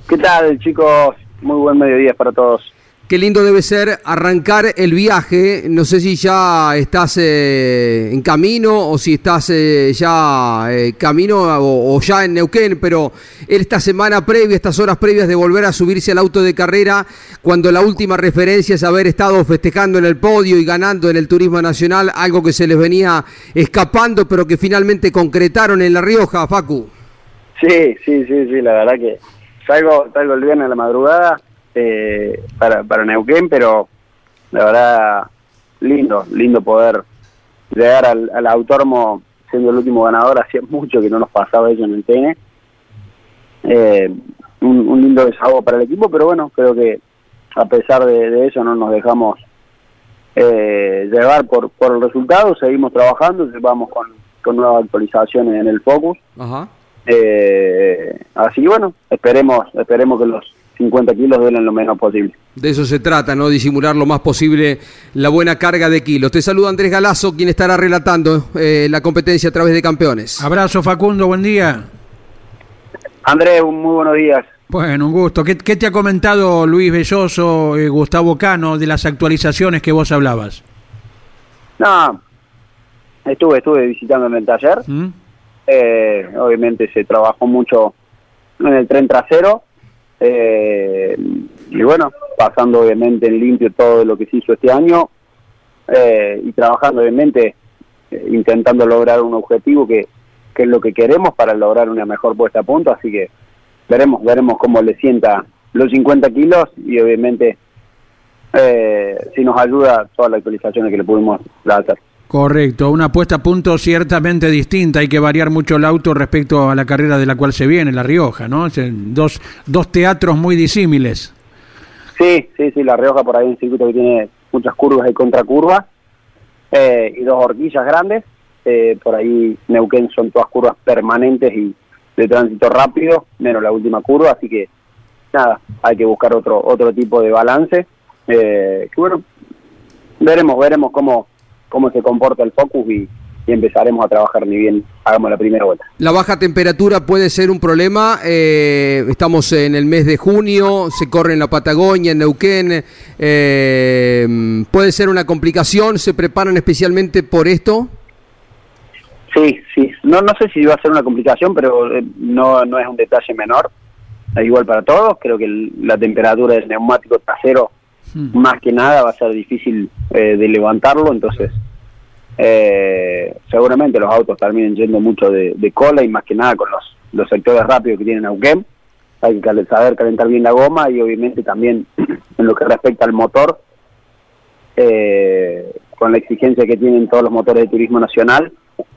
¿Qué tal, chicos? Muy buen mediodía para todos. Qué lindo debe ser arrancar el viaje. No sé si ya estás eh, en camino o si estás eh, ya eh, camino o, o ya en Neuquén, pero esta semana previa, estas horas previas de volver a subirse al auto de carrera, cuando la última referencia es haber estado festejando en el podio y ganando en el Turismo Nacional, algo que se les venía escapando, pero que finalmente concretaron en La Rioja, Facu. Sí, sí, sí, sí, la verdad que salgo, salgo el viernes a la madrugada eh, para, para Neuquén, pero la verdad lindo, lindo poder llegar al, al autódromo siendo el último ganador, hacía mucho que no nos pasaba eso en el TN. Eh, un, un lindo desahogo para el equipo, pero bueno, creo que a pesar de, de eso no nos dejamos eh, llevar por, por el resultado, seguimos trabajando, vamos con, con nuevas actualizaciones en el Focus. Ajá. Eh, así que bueno, esperemos, esperemos que los 50 kilos duelen lo menos posible. De eso se trata, ¿no? Disimular lo más posible la buena carga de kilos. Te saluda Andrés Galazo, quien estará relatando eh, la competencia a través de campeones. Abrazo Facundo, buen día. Andrés, un muy buenos días. Bueno, un gusto. ¿Qué, qué te ha comentado Luis Belloso, eh, Gustavo Cano, de las actualizaciones que vos hablabas? No, estuve, estuve visitando en el taller. ¿Mm? Eh, obviamente se trabajó mucho en el tren trasero. Eh, y bueno, pasando obviamente en limpio todo lo que se hizo este año eh, y trabajando obviamente eh, intentando lograr un objetivo que, que es lo que queremos para lograr una mejor puesta a punto, así que veremos, veremos cómo le sienta los 50 kilos y obviamente eh, si nos ayuda todas las actualizaciones que le pudimos hacer. Correcto, una puesta a punto ciertamente distinta. Hay que variar mucho el auto respecto a la carrera de la cual se viene, La Rioja, ¿no? Dos, dos teatros muy disímiles. Sí, sí, sí, La Rioja por ahí un circuito que tiene muchas curvas y contracurvas eh, y dos horquillas grandes. Eh, por ahí Neuquén son todas curvas permanentes y de tránsito rápido, menos la última curva, así que nada, hay que buscar otro otro tipo de balance. Eh, bueno, veremos, veremos cómo, cómo se comporta el Focus y, y empezaremos a trabajar ni bien hagamos la primera vuelta. La baja temperatura puede ser un problema. eh, estamos en el mes de junio, se corre en la Patagonia, en Neuquén. eh, puede ser una complicación. ¿Se preparan especialmente por esto? Sí, sí. No, no sé si va a ser una complicación, pero eh, no, no es un detalle menor. Igual para todos. Creo que el- la temperatura del neumático trasero, más que nada, va a ser difícil eh, de levantarlo. Entonces, eh, seguramente los autos terminen yendo mucho de, cola y más que nada con los, los sectores rápidos que tienen Neuquén. Hay que saber calentar bien la goma y obviamente también en lo que respecta al motor, eh, con la exigencia que tienen todos los motores de turismo nacional,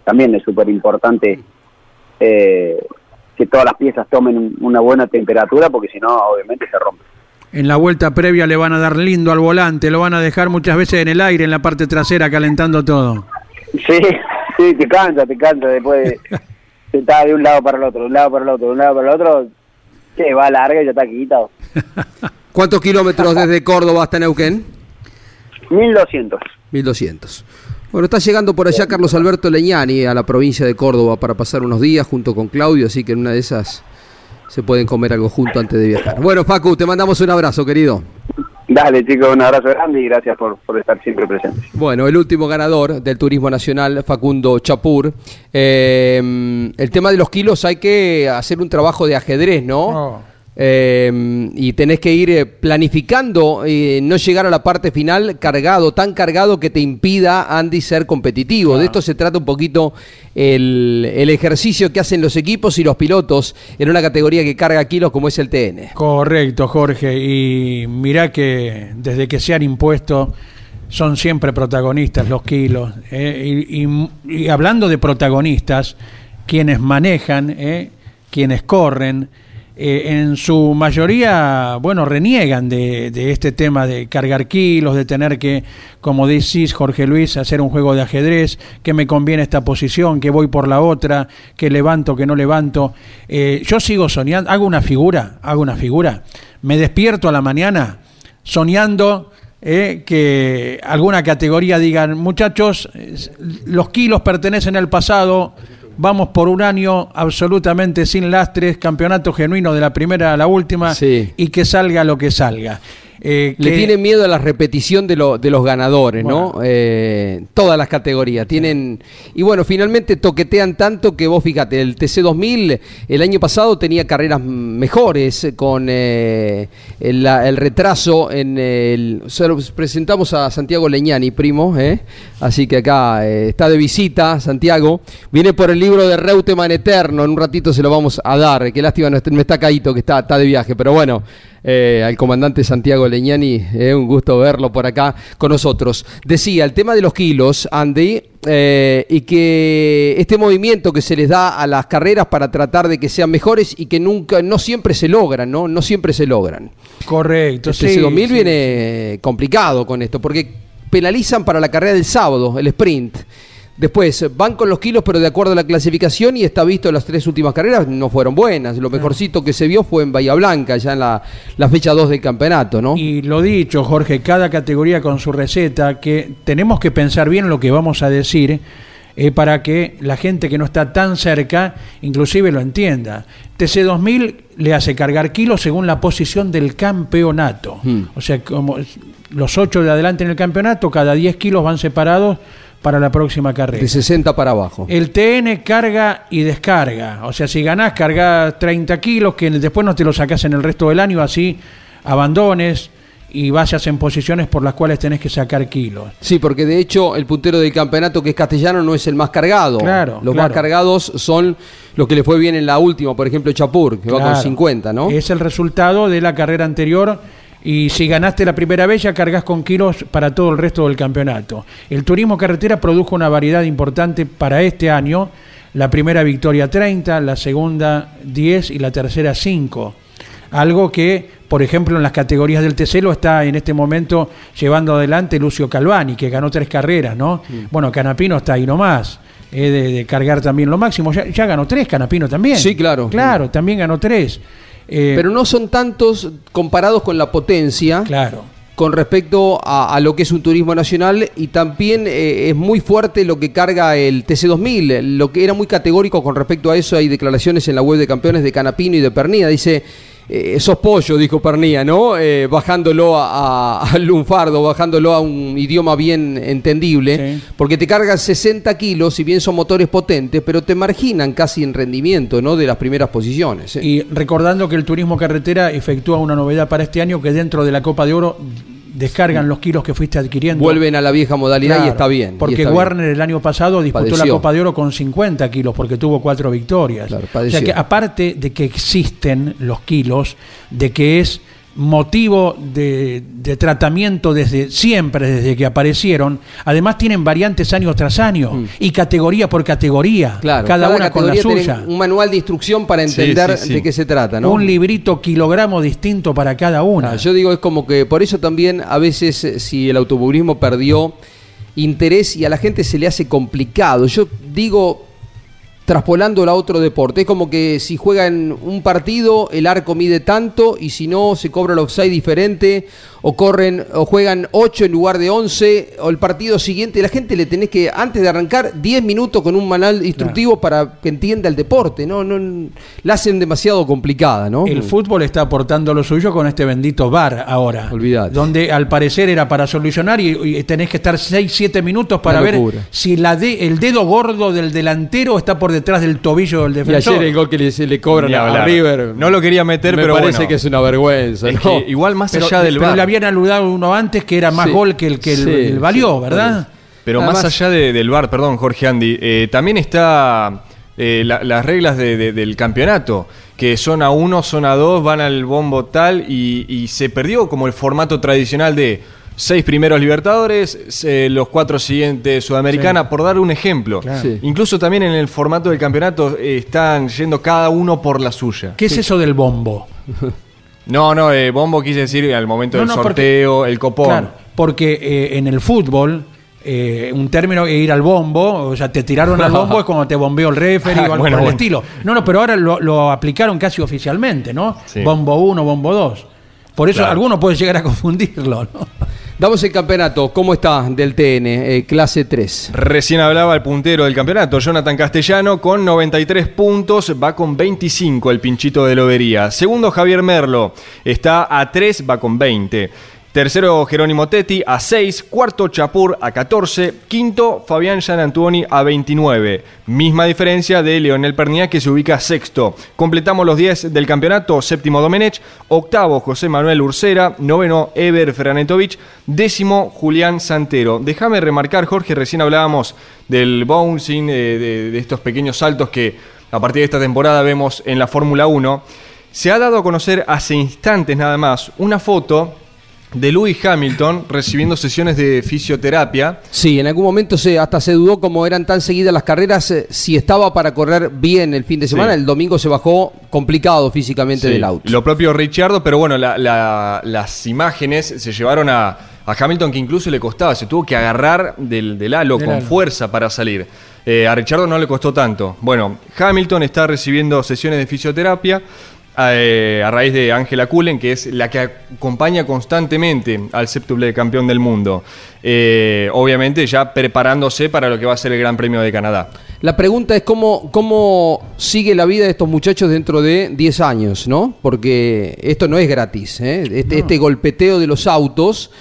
también es súper importante eh, que todas las piezas tomen un- una buena temperatura porque si no obviamente se rompe. En la vuelta previa le van a dar lindo al volante, lo van a dejar muchas veces en el aire, en la parte trasera, calentando todo. Sí, sí, te cansa, te cansa después de, de estar de un lado para el otro, de un lado para el otro, de un lado para el otro, que va larga y ya está quitado. ¿Cuántos kilómetros desde Córdoba hasta Neuquén? 1200. 1200. Bueno, está llegando por allá Carlos Alberto Leñani a la provincia de Córdoba para pasar unos días junto con Claudio, así que en una de esas se pueden comer algo junto antes de viajar. Bueno, Facu, te mandamos un abrazo, querido. Dale chicos, un abrazo grande y gracias por, por estar siempre presentes. Bueno, el último ganador del Turismo Nacional, Facundo Chapur. Eh, el tema de los kilos hay que hacer un trabajo de ajedrez, ¿no? Eh, y tenés que ir eh, planificando, eh, no llegar a la parte final cargado, tan cargado que te impida, Andy, ser competitivo. De esto se trata un poquito el, el ejercicio que hacen los equipos y los pilotos en una categoría que carga kilos como es el TN. Correcto, Jorge. Y mirá que desde que se han impuesto son siempre protagonistas los kilos. ¿eh? Y, y- y hablando de protagonistas, quienes manejan, ¿eh? quienes corren, eh, en su mayoría, bueno, reniegan de, de este tema de cargar kilos, de tener que, como decís Jorge Luis, hacer un juego de ajedrez, que me conviene esta posición, que voy por la otra, que levanto, que no levanto. Eh, yo sigo soñando, hago una figura, hago una figura, me despierto a la mañana soñando eh, que alguna categoría digan, muchachos, los kilos pertenecen al pasado, vamos por un año absolutamente sin lastres, campeonato genuino de la primera a la última y que salga lo que salga. Eh, Le que- tienen miedo a la repetición de, lo- de los ganadores, ¿no? Eh, todas las categorías tienen... Y bueno, finalmente toquetean tanto que vos fíjate, el TC2000 el año pasado tenía carreras mejores con eh, el, el retraso en el... se lo presentamos a Santiago Leñani, primo, ¿eh? Así que acá está de visita Santiago. Viene por el libro de Reutemann Eterno, en un ratito se lo vamos a dar. Qué lástima, no está- no está Caíto, que está, está de viaje, pero bueno eh, al comandante Santiago Leñani, eh, un gusto verlo por acá con nosotros. Decía, el tema de los kilos, Andy, eh, y que este movimiento que se les da a las carreras para tratar de que sean mejores y que nunca, no siempre se logran, ¿no? No siempre se logran. Correcto, El sí, TC2000 sí. viene complicado con esto, porque penalizan para la carrera del sábado, el sprint. Después van con los kilos, pero de acuerdo a la clasificación, y está visto las tres últimas carreras no fueron buenas. Lo mejorcito que se vio fue en Bahía Blanca, ya en la, la fecha 2 del campeonato, ¿no? Y lo dicho, Jorge, cada categoría con su receta, que tenemos que pensar bien lo que vamos a decir eh, para que la gente que no está tan cerca inclusive lo entienda. TC2000 le hace cargar kilos según la posición del campeonato. O sea, como los ocho de adelante en el campeonato, cada 10 kilos van separados para la próxima carrera. De 60 para abajo. El TN carga y descarga. O sea, si ganás, cargas 30 kilos, que después no te lo sacás en el resto del año, así abandones y vayas en posiciones por las cuales tenés que sacar kilos. Sí, porque de hecho el puntero del campeonato que es castellano no es el más cargado. Claro, Los claro. más cargados son los que le fue bien en la última, por ejemplo Chapur, que va con Claro. 50, ¿no? Es el resultado de la carrera anterior Y si ganaste la primera vez, ya cargas con kilos para todo el resto del campeonato. El turismo carretera produjo una variedad importante para este año. La primera victoria 30, la segunda 10 y la tercera 5. Algo que, por ejemplo, en las categorías del TC lo está en este momento llevando adelante Lucio Calvani, que ganó tres carreras, ¿no? Bueno, Canapino está ahí nomás. eh, de, de cargar también lo máximo. Ya, ya ganó tres, Canapino también. Sí, claro. Claro, también ganó tres. Eh, Pero no son tantos comparados con la potencia. Claro. Con respecto a, a lo que es un turismo nacional y también eh, es muy fuerte lo que carga el TC2000, lo que era muy categórico con respecto a eso, hay declaraciones en la web de campeones de Canapino y de Pernía, dice, eh, sos pollo, dijo Pernía, ¿no? Eh, bajándolo a, a- lunfardo, bajándolo a un idioma bien entendible, porque te cargan 60 kilos, si bien son motores potentes, pero te marginan casi en rendimiento, ¿no? De las primeras posiciones. ¿eh? Y recordando que el turismo carretera efectúa una novedad para este año, que dentro de la Copa de Oro descargan los kilos que fuiste adquiriendo. Vuelven a la vieja modalidad y está bien. Porque está bien. Warner el año pasado disputó la. Copa de Oro con 50 kilos porque tuvo cuatro victorias. o sea que aparte de que existen los kilos, de que es motivo de, de tratamiento desde siempre, desde que aparecieron, además tienen variantes año tras año y categoría por categoría, Mm. Claro, cada, una con la suya. un manual de instrucción para entender sí, sí. de qué se trata, ¿no? Un librito kilogramo distinto para cada una. Ah, yo digo, es como que por eso también a veces eh, si el automovilismo perdió interés y a la gente se le hace complicado. Yo digo, traspolándolo a otro deporte, es como que si juegan un partido, el arco mide tanto y si no, se cobra el offside diferente o corren o juegan 8 en lugar de 11 o el partido siguiente, la gente le tenés que antes de arrancar 10 minutos con un manual instructivo para que entienda el deporte, no no la hacen demasiado complicada, ¿no? El fútbol está aportando lo suyo con este bendito VAR ahora. Donde al parecer era para solucionar y, y tenés que estar 6, 7 minutos para ver si la de- el dedo gordo del delantero está por detrás del tobillo del Y defensor. ayer el gol que le, le cobran a. River. No lo quería meter, me pero parece bueno. que es una vergüenza. Es ¿no? que igual más Pero- allá del pero VAR. le habían anulado uno antes que era más Sí. gol que el que el, Sí, el valió, sí, ¿verdad? Pero más allá de- del VAR, perdón, Jorge Andy, eh, también está eh, la- las reglas de- de- del campeonato, que zona 1, zona 2, van al bombo tal y, y se perdió como el formato tradicional de seis primeros Libertadores, los cuatro siguientes Sudamericana, Sí. por dar un ejemplo. Claro. Sí. Incluso también en el formato del campeonato eh, están yendo cada uno por la suya. ¿Qué es eso del bombo? No, no, eh, bombo quise decir al momento No, del no, porque- sorteo, el copón. Claro, porque eh, en el fútbol, eh, un término es ir al bombo, o sea, te tiraron al bombo es cuando te bombeó el referee o algo Bueno, por el bueno. estilo. No, no, pero ahora lo, lo aplicaron casi oficialmente, ¿no? Sí. Bombo 1, bombo 2. Por eso Claro. algunos pueden llegar a confundirlo, ¿no? Damos el campeonato. ¿Cómo está del TN? eh, clase 3. Recién hablaba el puntero del campeonato, Jonathan Castellano, con 93 puntos, va con 25 el pinchito de Lobería. Segundo, Javier Merlo, está a 3, va con 20. Tercero, Jerónimo Tetti a 6. Cuarto, Chapur a 14. Quinto, Fabián Gianantuoni a 29. Misma diferencia de Leonel Pernia que se ubica sexto. Completamos los 10 del campeonato. Séptimo, Domenech. Octavo, José Manuel Ursera. Noveno, Eber Franetovich. Décimo, Julián Santero. Déjame remarcar, Jorge, recién hablábamos del bouncing, eh, de, de estos pequeños saltos que a partir de esta temporada vemos en la Fórmula 1. Se ha dado a conocer hace instantes nada más una foto de Lewis Hamilton recibiendo sesiones de fisioterapia. Sí, en algún momento se, hasta se dudó como eran tan seguidas las carreras, eh, si estaba para correr bien el fin de semana. Sí. El domingo se bajó complicado físicamente Sí, del auto. Lo propio Richardo, pero bueno, la- la- las imágenes se llevaron a, a Hamilton que incluso le costaba, se tuvo que agarrar del, del halo Del con halo. fuerza para salir. Eh, a Richardo no le costó tanto. Bueno, Hamilton está recibiendo sesiones de fisioterapia a raíz de Angela Cullen, que es la que acompaña constantemente al séptuple campeón del mundo. Eh, obviamente ya preparándose para lo que va a ser el Gran Premio de Canadá. La pregunta es cómo, cómo sigue la vida de estos muchachos dentro de 10 años, ¿no? Porque esto no es gratis. ¿eh? Este, este golpeteo de los autos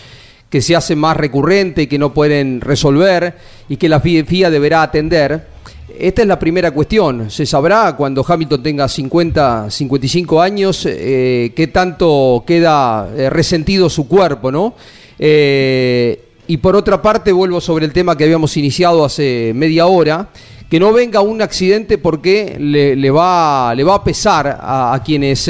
que se hace más recurrente, que no pueden resolver y que la FIA deberá atender. Esta es la primera cuestión. Se sabrá cuando Hamilton tenga 50, 55 años eh, qué tanto queda eh, resentido su cuerpo, ¿no? Eh, y por otra parte, vuelvo sobre el tema que habíamos iniciado hace media hora, que no venga un accidente porque le, va, le va a pesar a, quienes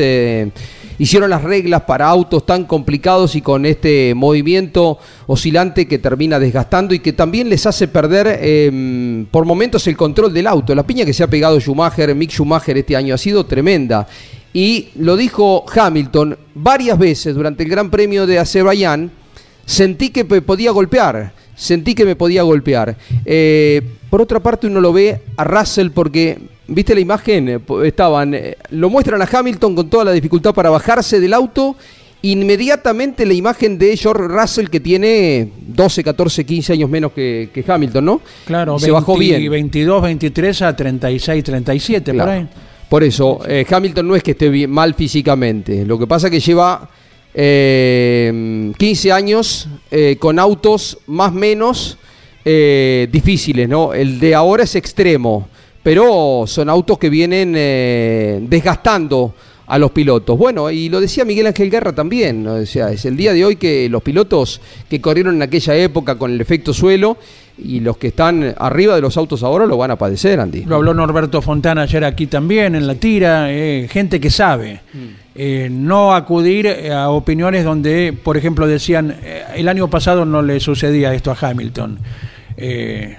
hicieron las reglas para autos tan complicados y con este movimiento oscilante que termina desgastando y que también les hace perder eh, por momentos el control del auto. La piña que se ha pegado Schumacher, Mick Schumacher este año ha sido tremenda. Y lo dijo Hamilton varias veces durante el Gran Premio de Azerbaiyán, sentí que me podía golpear, sentí que me podía golpear. Eh, por otra parte uno lo ve a Russell porque, viste la imagen, Eh, estaban, eh, lo muestran a Hamilton con toda la dificultad para bajarse del auto, inmediatamente la imagen de George Russell que tiene 12, 14, 15 años menos que, que Hamilton, ¿no? Claro, se bajó 20, bien. 22, 23 a 36, 37, Claro. por ahí. Por eso, eh, Hamilton no es que esté bien- mal físicamente. Lo que pasa es que lleva eh, 15 años eh, con autos más menos eh, difíciles, ¿no? El de ahora es extremo, pero son autos que vienen eh, desgastando a los pilotos. Bueno, y lo decía Miguel Ángel Guerra también, ¿no? o sea, es el día de hoy que los pilotos que corrieron en aquella época con el efecto suelo y los que están arriba de los autos ahora lo van a padecer, Andy. Lo habló Norberto Fontana ayer aquí también, en la tira, eh, gente que sabe. Eh, no acudir a opiniones donde, por ejemplo, decían, eh, el año pasado no le sucedía esto a Hamilton. Eh,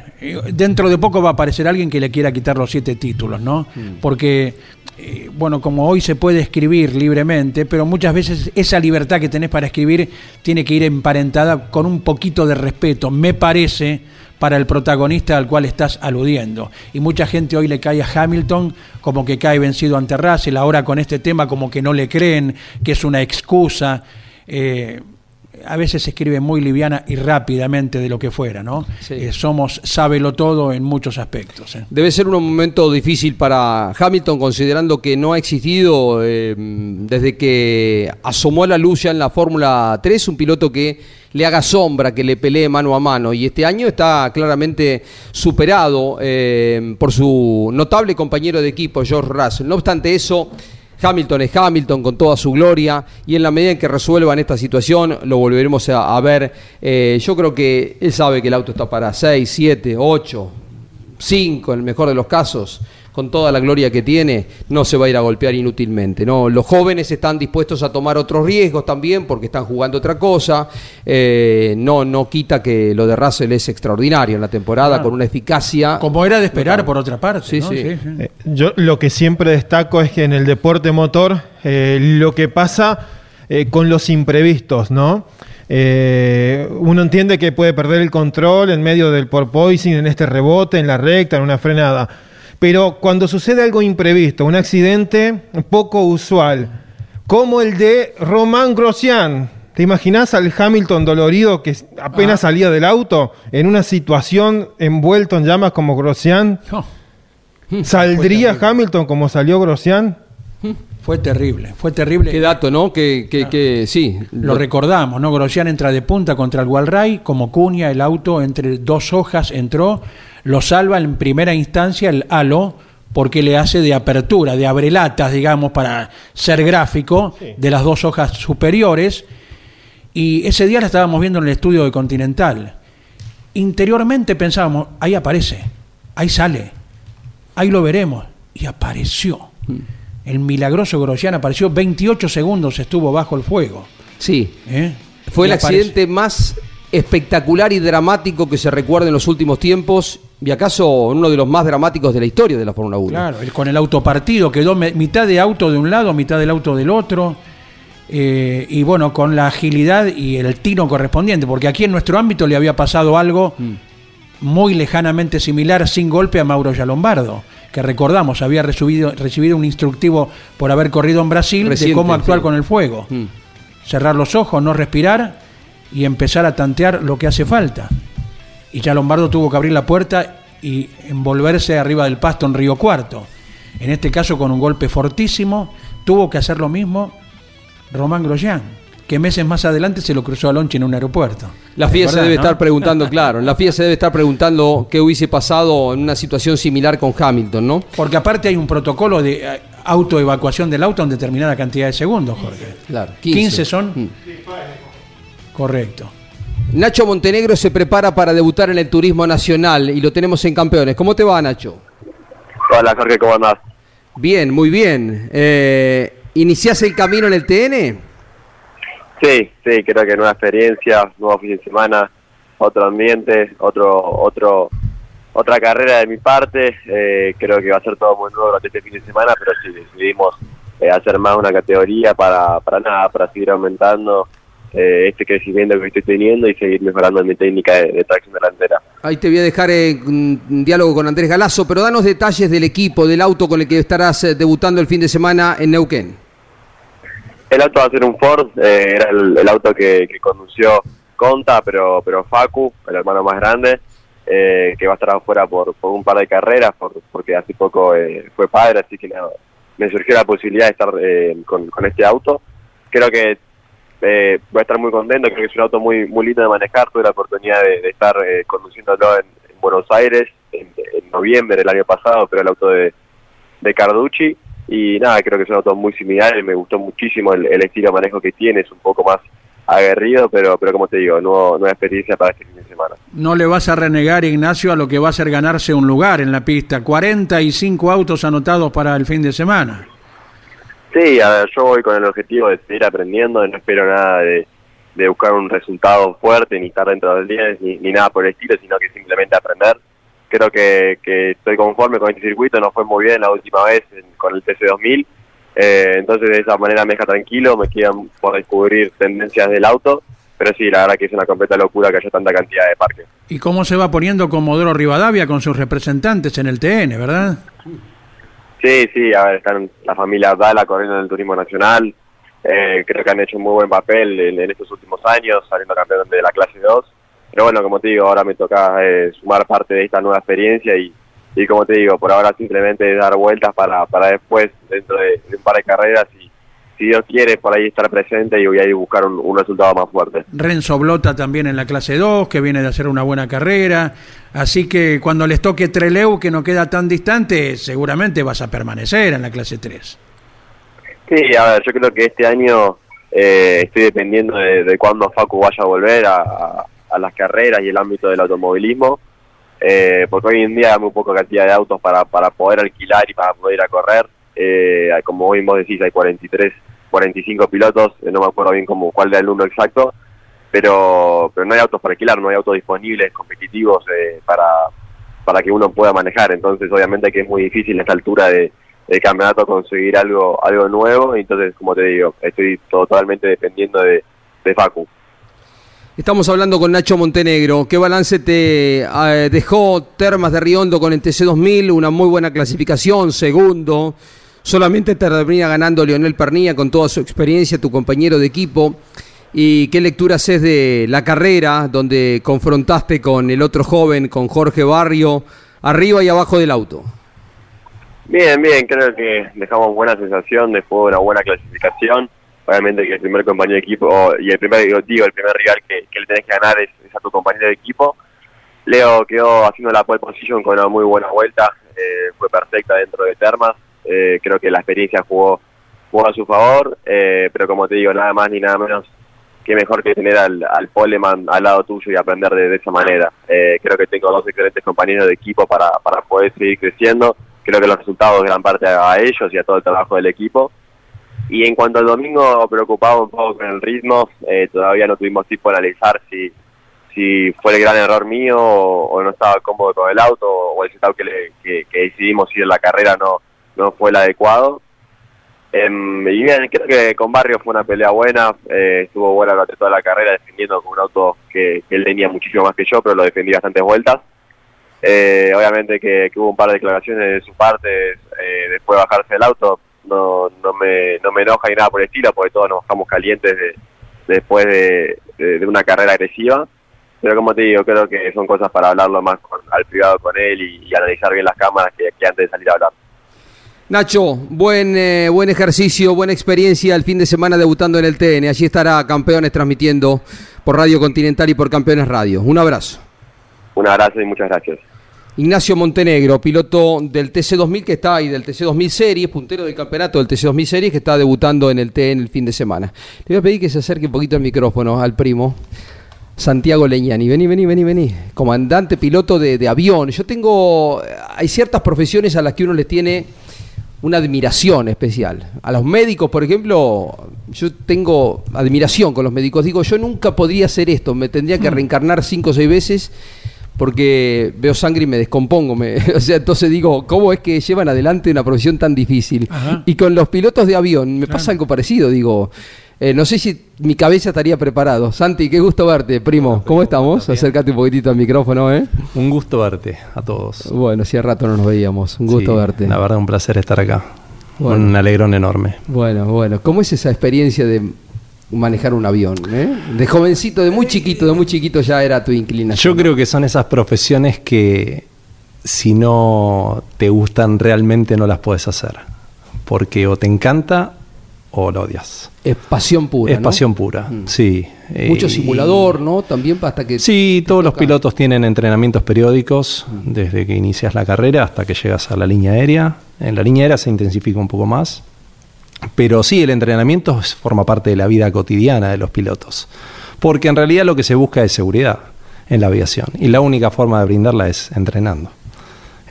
dentro de poco va a aparecer alguien que le quiera quitar los siete títulos, ¿no? Porque, eh, bueno, como hoy se puede escribir libremente, pero muchas veces esa libertad que tenés para escribir tiene que ir emparentada con un poquito de respeto, me parece, para el protagonista al cual estás aludiendo. Y mucha gente hoy le cae a Hamilton como que cae vencido ante Russell, ahora con este tema como que no le creen, que es una excusa. Eh, a veces se escribe muy liviana y rápidamente de lo que fuera, ¿no? Eh, somos sábelo todo en muchos aspectos. ¿eh? Debe ser un momento difícil para Hamilton, considerando que no ha existido eh, desde que asomó a la luz ya en la Fórmula 3 un piloto que le haga sombra, que le pelee mano a mano. Y este año está claramente superado eh, por su notable compañero de equipo, George Russell. No obstante eso, Hamilton es Hamilton con toda su gloria y en la medida en que resuelvan esta situación lo volveremos a, ver. Eh, yo creo que él sabe que el auto está para 6, 7, 8, 5 en el mejor de los casos. Con toda la gloria que tiene, no se va a ir a golpear inútilmente. ¿no? Los jóvenes están dispuestos a tomar otros riesgos también porque están jugando otra cosa. Eh, no, no quita que lo de Russell es extraordinario en la temporada con una eficacia. Como era de esperar, por otra parte. Sí, ¿no? sí. Eh, Yo lo que siempre destaco es que en el deporte motor eh, lo que pasa eh, con los imprevistos, ¿no? Eh, uno entiende que puede perder el control en medio del porpoising, en este rebote, en la recta, en una frenada. Pero cuando sucede algo imprevisto, un accidente poco usual, como el de Román Grosjean, ¿te imaginas al Hamilton dolorido que apenas salía del auto en una situación envuelto en llamas como Grosjean? ¿Saldría Hamilton como salió Grosjean? Fue terrible, fue terrible. Qué dato, ¿no? Que, que, que sí. Lo recordamos, ¿no? Grosjean entra de punta contra el Walray, como cuña el auto entre dos hojas entró, lo salva en primera instancia el halo porque le hace de apertura, de abrelatas, digamos, para ser gráfico, de las dos hojas superiores. Y ese día la estábamos viendo en el estudio de Continental. Interiormente pensábamos, ahí aparece, ahí sale, ahí lo veremos. Y apareció. El milagroso Grosjean apareció 28 segundos, estuvo bajo el fuego. Sí. ¿Eh? Fue Y el aparece. accidente más espectacular y dramático que se recuerda en los últimos tiempos y acaso uno de los más dramáticos de la historia de la Fórmula 1. Claro, con el auto partido, quedó me- mitad de auto de un lado, mitad del auto del otro. eh, y bueno, con la agilidad y el tino correspondiente, porque aquí en nuestro ámbito le había pasado algo muy lejanamente similar, sin golpe, a Mauro Yalombardo, que recordamos, había recibido, recibido un instructivo por haber corrido en Brasil de cómo actuar sí. con el fuego. Mm. Cerrar los ojos, no respirar y empezar a tantear lo que hace falta. Y ya Lombardo tuvo que abrir la puerta y envolverse arriba del pasto en Río Cuarto. En este caso con un golpe fortísimo, tuvo que hacer lo mismo Román Grosjean, que meses más adelante se lo cruzó a Lonchi en un aeropuerto. La FIA se ¿Verdad, debe no? estar preguntando, claro, la FIA se debe estar preguntando qué hubiese pasado en una situación similar con Hamilton, ¿no? Porque aparte hay un protocolo de eh, autoevacuación del auto en determinada cantidad de segundos, Jorge. Claro, 15, son. Mm. Correcto. Nacho Montenegro se prepara para debutar en el turismo nacional y lo tenemos en campeones. ¿Cómo te va, Nacho? Hola Jorge, ¿cómo andás? Bien, muy bien. Eh, ¿Iniciás el camino en el TN? Sí, sí, creo que nueva experiencia, nuevo fin de semana, otro ambiente, otro, otro, otra carrera de mi parte. Eh, creo que va a ser todo muy nuevo durante este fin de semana, pero sí decidimos eh, hacer más una categoría para, para nada, para seguir aumentando eh, este crecimiento que estoy teniendo y seguir mejorando mi técnica de, de tracción delantera. Ahí te voy a dejar en un diálogo con Andrés Galazo, pero danos detalles del equipo, del auto con el que estarás eh, debutando el fin de semana en Neuquén. El auto va a ser un Ford, eh, era el, el auto que, que condució Conta, pero pero Facu, el hermano más grande, eh, que va a estar afuera por, por un par de carreras, por- porque hace poco eh, fue padre, así que me surgió la posibilidad de estar eh, con, con este auto. Creo que eh, voy a estar muy contento, creo que es un auto muy muy lindo de manejar, tuve la oportunidad de, estar eh, conduciéndolo en, en Buenos Aires en, noviembre del año pasado, pero el auto de, Carducci y nada, creo que es un auto muy similar, me gustó muchísimo el, estilo de manejo que tiene, es un poco más aguerrido, pero pero como te digo, nuevo- nueva experiencia para este fin de semana. No le vas a renegar, Ignacio, a lo que va a ser ganarse un lugar en la pista. 45 autos anotados para el fin de semana. Sí, a ver, yo voy con el objetivo de seguir aprendiendo, no espero nada de, buscar un resultado fuerte, ni estar dentro del 10, ni, ni nada por el estilo, sino que simplemente aprender. Creo que, que estoy conforme con este circuito, no fue muy bien la última vez en- con el TC2000, eh, entonces de esa manera me deja tranquilo, me quedan por descubrir tendencias del auto, pero sí, la verdad que es una completa locura que haya tanta cantidad de parques. ¿Y cómo se va poniendo Comodoro Rivadavia con sus representantes en el TN, verdad? Sí, sí, a ver, están la familia Dala corriendo en el turismo nacional. Eh, creo que han hecho un muy buen papel en, estos últimos años, saliendo campeón de la clase 2. Pero bueno, como te digo, ahora me toca eh, sumar parte de esta nueva experiencia y, y como te digo, por ahora simplemente dar vueltas para, para después, dentro de, de un par de carreras, y si Dios quiere, por ahí estar presente y voy a ir a buscar un, un resultado más fuerte. Renzo Blota también en la clase 2, que viene de hacer una buena carrera. Así que cuando les toque Treleu, que no queda tan distante, seguramente vas a permanecer en la clase 3. Sí, a ver, yo creo que este año eh, estoy dependiendo de, de cuándo Facu vaya a volver a, a- a las carreras y el ámbito del automovilismo, eh, porque hoy en día hay muy poca cantidad de autos para, para poder alquilar y para poder ir a correr. Eh, como hoy vos decís, hay 43, 45 pilotos, eh, no me acuerdo bien cómo, cuál era el número exacto, pero, pero no hay autos para alquilar, no hay autos disponibles, competitivos, eh, para, para que uno pueda manejar. Entonces, obviamente que es muy difícil a esta altura de, del campeonato conseguir algo algo nuevo. Entonces, como te digo, estoy totalmente dependiendo de, de Facu. Estamos hablando con Nacho Montenegro. ¿Qué balance te eh, dejó Termas de Riondo con el TC2000? Una muy buena clasificación, segundo. Solamente termina ganando Leonel Pernilla con toda su experiencia, tu compañero de equipo. ¿Y qué lectura haces de la carrera donde confrontaste con el otro joven, con Jorge Barrio, arriba y abajo del auto? Bien, bien, creo que dejamos buena sensación, de una buena clasificación. Obviamente que el primer compañero de equipo, y el primer, digo, el primer rival que, le tenés que ganar es, es a tu compañero de equipo. Leo quedó haciendo la pole position con una muy buena vuelta, eh, fue perfecta dentro de Termas. Eh, creo que la experiencia jugó, jugó a su favor, eh, pero como te digo, nada más ni nada menos que mejor que tener al, al poleman al lado tuyo y aprender de, esa manera. Eh, creo que tengo dos excelentes compañeros de equipo para, para poder seguir creciendo. Creo que los resultados gran parte a ellos y a todo el trabajo del equipo. Y en cuanto al domingo, preocupado un poco con el ritmo, eh, todavía no tuvimos tiempo de analizar si, si fue el gran error mío o, o no estaba cómodo con el auto o el setup que, le- que, que decidimos ir en la carrera no, no fue el adecuado. Em, y bien, creo que con Barrio fue una pelea buena, eh, estuvo buena durante toda la carrera defendiendo con un auto que, que él tenía muchísimo más que yo, pero lo defendí bastantes vueltas. Eh, obviamente que, hubo un par de declaraciones de su parte eh, después de bajarse del auto, no, no, me, no me enoja ni nada por el estilo, porque todos nos bajamos calientes de- después de, una carrera agresiva. Pero como te digo, creo que son cosas para hablarlo más con- al privado con él y, y analizar bien las cámaras que, que antes de salir a hablar. Nacho, buen, eh, buen ejercicio, buena experiencia el fin de semana debutando en el TN. Allí estará Campeones transmitiendo por Radio Continental y por Campeones Radio. Un abrazo. Un abrazo y muchas gracias. Ignacio Montenegro, piloto del TC2000 que está ahí, del TC2000 Series, puntero del campeonato del TC2000 Series que está debutando en el TN el fin de semana. Le voy a pedir que se acerque un poquito al micrófono al primo. Santiago Leñani, vení, vení, vení, vení. Comandante piloto de, de avión. Yo tengo. Hay ciertas profesiones a las que uno les tiene una admiración especial. A los médicos, por ejemplo, yo tengo admiración con los médicos. Digo, yo nunca podría hacer esto, me tendría que reencarnar cinco o seis veces porque veo sangre y me descompongo. me- o sea, entonces digo, ¿cómo es que llevan adelante una profesión tan difícil? Ajá. Y con los pilotos de avión me pasa algo parecido, digo. Eh, no sé si mi cabeza estaría preparado. Santi, qué gusto verte, primo. ¿Cómo estamos? Acércate un poquitito al micrófono, ¿eh? Un gusto verte a todos. Bueno, hacía rato no nos veíamos. Un gusto Sí, verte. La verdad, un placer estar acá. Bueno. Un alegrón enorme. Bueno, bueno. ¿Cómo es esa experiencia de manejar un avión? eh? De jovencito, de muy chiquito, de muy chiquito ya era tu inclinación. Yo creo que son esas profesiones que si no te gustan realmente no las puedes hacer. Porque o te encanta o lo odias. Es pasión pura. es ¿no? pasión pura, Mm. sí. Mucho Eh, simulador, ¿no? También hasta que. Sí, todos los pilotos tienen entrenamientos periódicos desde que inicias la carrera hasta que llegas a la línea aérea. En la línea aérea se intensifica un poco más. Pero sí, el entrenamiento forma parte de la vida cotidiana de los pilotos. Porque en realidad lo que se busca es seguridad en la aviación. Y la única forma de brindarla es entrenando.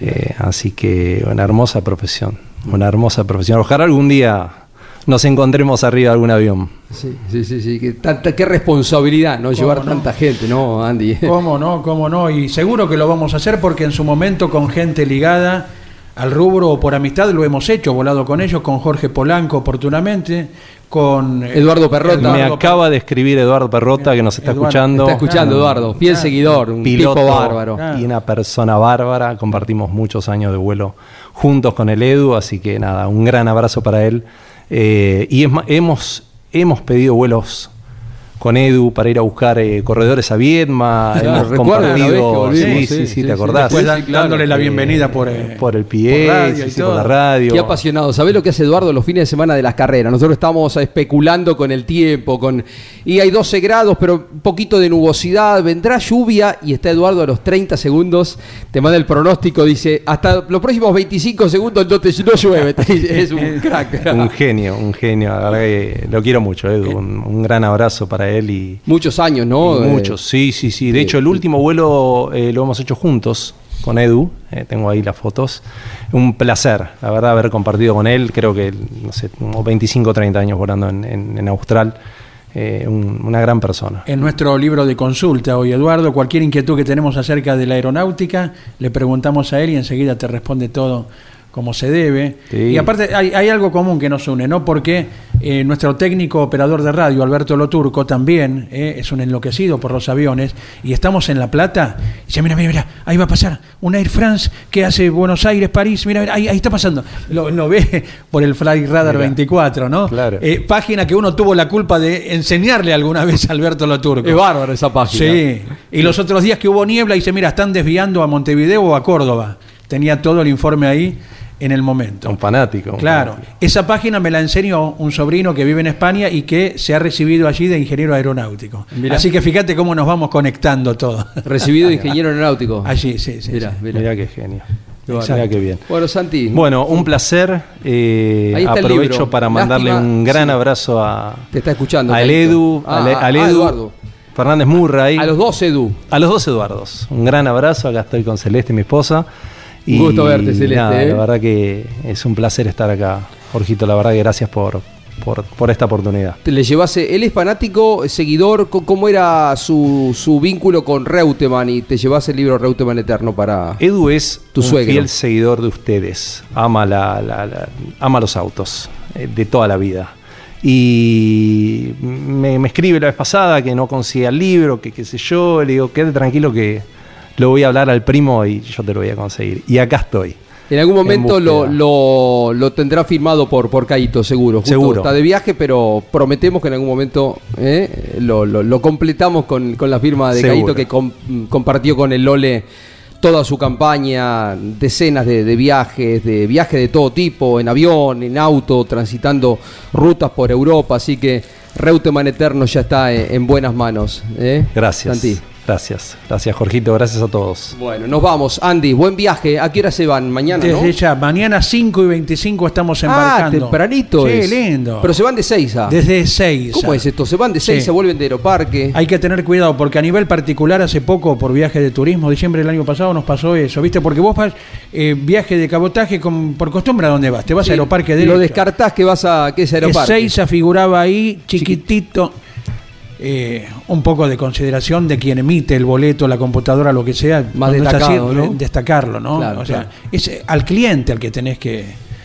Eh, así que una hermosa profesión. Una hermosa profesión. Ojalá algún día nos encontremos arriba de algún avión. Sí, sí, sí. sí. Que tanta, qué responsabilidad, ¿no? Llevar no? tanta gente, ¿no, Andy? ¿Cómo no? ¿Cómo no? Y seguro que lo vamos a hacer porque en su momento con gente ligada al rubro o por amistad lo hemos hecho, volado con ellos, con Jorge Polanco oportunamente, con eh, Eduardo Perrota. Me acaba de escribir Eduardo Perrota que nos está Eduardo, escuchando. Está escuchando, Eduardo. Fiel Claro. seguidor, un piloto tipo bárbaro. y una persona bárbara. Compartimos muchos años de vuelo juntos con el Edu, así que nada, un gran abrazo para él. Eh, y hemos, hemos pedido vuelos con Edu para ir a buscar eh, corredores a Viedma. Claro, hemos compartido. volvimos, sí, sí, sí, ¿te acordás? Después claro. dándole la bienvenida por, eh, por el pie, por radio y por la radio. Qué apasionado. ¿Sabés lo que hace Eduardo los fines de semana de las carreras? Nosotros estamos especulando con el tiempo, con y hay 12 grados, pero un poquito de nubosidad, vendrá lluvia y está Eduardo a los 30 segundos, te manda el pronóstico, dice, hasta los próximos 25 segundos no, te, no llueve. Es un crack. Un genio, un genio. La verdad que lo quiero mucho, Edu. Un, un gran abrazo para él y, Muchos años, ¿no? Y Eh, muchos, sí, sí, sí. De hecho, el último vuelo eh, lo hemos hecho juntos con Edu. eh, tengo ahí las fotos. Un placer, la verdad, haber compartido con él. Creo que, no sé, como 25 o 30 años volando en, en- en Austral. Eh, un- una gran persona. En nuestro libro de consulta hoy, Eduardo, cualquier inquietud que tenemos acerca de la aeronáutica, le preguntamos a él y enseguida te responde todo como se debe. Sí. Y aparte hay, hay algo común que nos une, ¿no? Porque eh, nuestro técnico operador de radio, Alberto Loturco, también eh, es un enloquecido por los aviones y estamos en La Plata y dice, mira, mira, mira, ahí va a pasar una Air France que hace Buenos Aires, París, mira, mira, ahí, ahí está pasando. Lo, lo ve por el Flight Radar Mira. 24, ¿no? Claro. Eh, página que uno tuvo la culpa de enseñarle alguna vez a Alberto Loturco. Es bárbaro esa página. Sí, y los otros días que hubo niebla, dice, mira, están desviando a Montevideo o a Córdoba. Tenía todo el informe ahí en el momento. Un fanático. un Claro, fanático. esa página me la enseñó un sobrino que vive en España y que se ha recibido allí de ingeniero aeronáutico. Mirá. Así que fíjate cómo nos vamos conectando todo. Recibido de ingeniero aeronáutico. Allí, sí, sí. Mirá, sí. mirá. Mirá qué genio. Mirá qué bien. Bueno, Santi. Bueno, un placer. eh, Ahí está el aprovecho libro. para mandarle Lástima, un gran sí. abrazo a, Te está escuchando. al. Edu, Ah, al, E- ah, al ah, Edu Eduardo. Fernández Murray. A los dos, Edu. A los dos Eduardos. Un gran abrazo. Acá estoy con Celeste, mi esposa. Un gusto verte, Celeste, nada, ¿eh? La verdad que es un placer estar acá, Jorgito. La verdad que gracias por, por, por esta oportunidad. Te le llevase, él es fanático, seguidor, ¿cómo era su, su vínculo con Reutemann? Y te llevas el libro Reutemann Eterno para... Edu es Tu un suegro. fiel seguidor de ustedes. Ama, la, la- la- ama los autos eh, de toda la vida. Y me, me escribe la vez pasada que no consigue el libro, que qué sé yo. Le digo, quédate tranquilo que lo voy a hablar al primo y yo te lo voy a conseguir. Y acá estoy. En algún momento En lo, lo, lo tendrá firmado por, por Caito, seguro. Justo Seguro. Está de viaje, pero prometemos que en algún momento eh, lo, lo- lo completamos con, con la firma de Seguro. Caito que com- compartió con el Lole toda su campaña, decenas de, de viajes, de viajes de todo tipo, en avión, en auto, transitando rutas por Europa. Así que Reutemann Eterno ya está en, en buenas manos. ¿eh? Gracias. Santi. Gracias, gracias Jorgito, gracias a todos. Bueno, nos vamos. Andy, buen viaje. ¿A qué hora se van? Mañana, Desde ¿no? ya, mañana 5 y 25 estamos Ah, embarcando. tempranito Sí, es. lindo. Pero se van de Seiza. Desde 6. ¿Cómo es esto? Se van de Seiza, Sí. vuelven de Aeroparque. Hay que tener cuidado porque a nivel particular hace poco por viaje de turismo, diciembre del año pasado nos pasó eso, ¿viste? Porque vos vas eh, viaje de cabotaje con, por costumbre a dónde vas, te vas Sí, a Aeroparque Lo derecho. descartás que vas a. que es Aeroparque. Ezeiza figuraba ahí chiquitito. Eh, un poco de consideración de quien emite el boleto, la computadora, lo que sea. Más destacado, así, ¿no? Destacarlo, ¿no? Claro, o sea, claro. es eh, al cliente al que tenés que.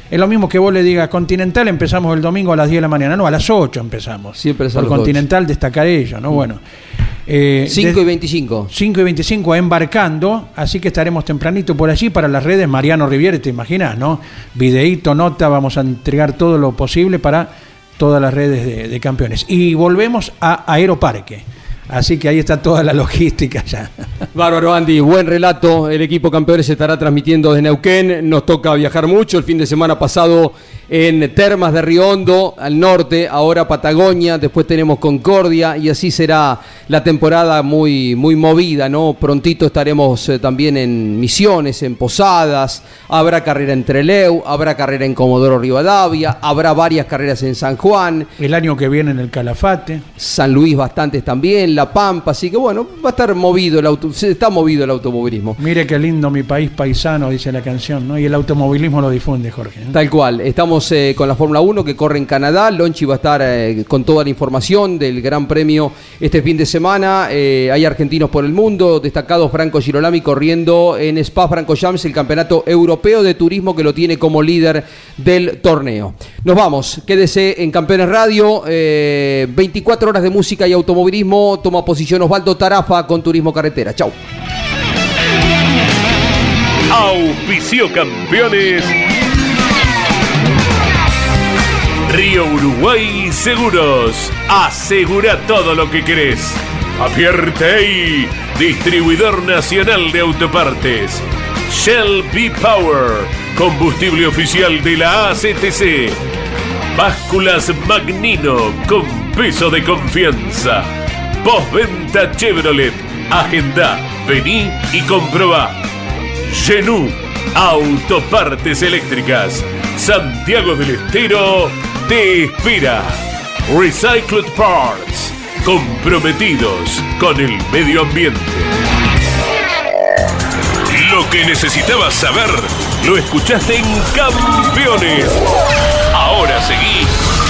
Es lo mismo que vos le digas, Continental empezamos el domingo a las 10 de la mañana, no, a las 8 empezamos. Siempre es Por Continental destacar ello, ¿no? Bueno. eh, 5 de- y 25. 5 y 25 embarcando, así que estaremos tempranito por allí para las redes Mariano Riviere, te imaginas, ¿no? Videíto, nota, vamos a entregar todo lo posible para todas las redes de, de campeones. Y volvemos a Aeroparque, así que ahí está toda la logística ya. Bárbaro, Andy. Buen relato. El equipo campeones estará transmitiendo desde Neuquén. Nos toca viajar mucho. El fin de semana pasado en Termas de Río Hondo, al norte. Ahora Patagonia. Después tenemos Concordia. Y así será la temporada muy, muy movida, ¿no? Prontito estaremos eh, también en Misiones, en Posadas. Habrá carrera en Treleu. Habrá carrera en Comodoro Rivadavia. Habrá varias carreras en San Juan. El año que viene en el Calafate. San Luis bastantes también, La Pampa, así que bueno, va a estar movido el auto, se está movido el automovilismo. Mire qué lindo mi país paisano, dice la canción, ¿no? Y el automovilismo lo difunde, Jorge. ¿no? Tal cual, estamos eh, con la Fórmula 1 que corre en Canadá, Lonchi va a estar eh, con toda la información del Gran Premio este fin de semana, Eh, hay argentinos por el mundo, destacado Franco Girolami corriendo en Spa Franco Jams, el campeonato europeo de turismo que lo tiene como líder del torneo. Nos vamos, quédese en Campeones Radio, eh, 24 horas de música y automovilismo, toma posición Osvaldo Tarafa con Turismo Carretera, chau. Auspicio campeones. Río Uruguay Seguros. Asegura todo lo que querés. Apierte distribuidor nacional de autopartes. Shell B Power, combustible oficial de la ACTC. Básculas Magnino con peso de confianza. Postventa Chevrolet. Agenda, vení y comprobá. Genú, autopartes eléctricas. Santiago del Estero te espera. Recycled Parts, comprometidos con el medio ambiente. Lo que necesitabas saber lo escuchaste en Campeones. Ahora seguí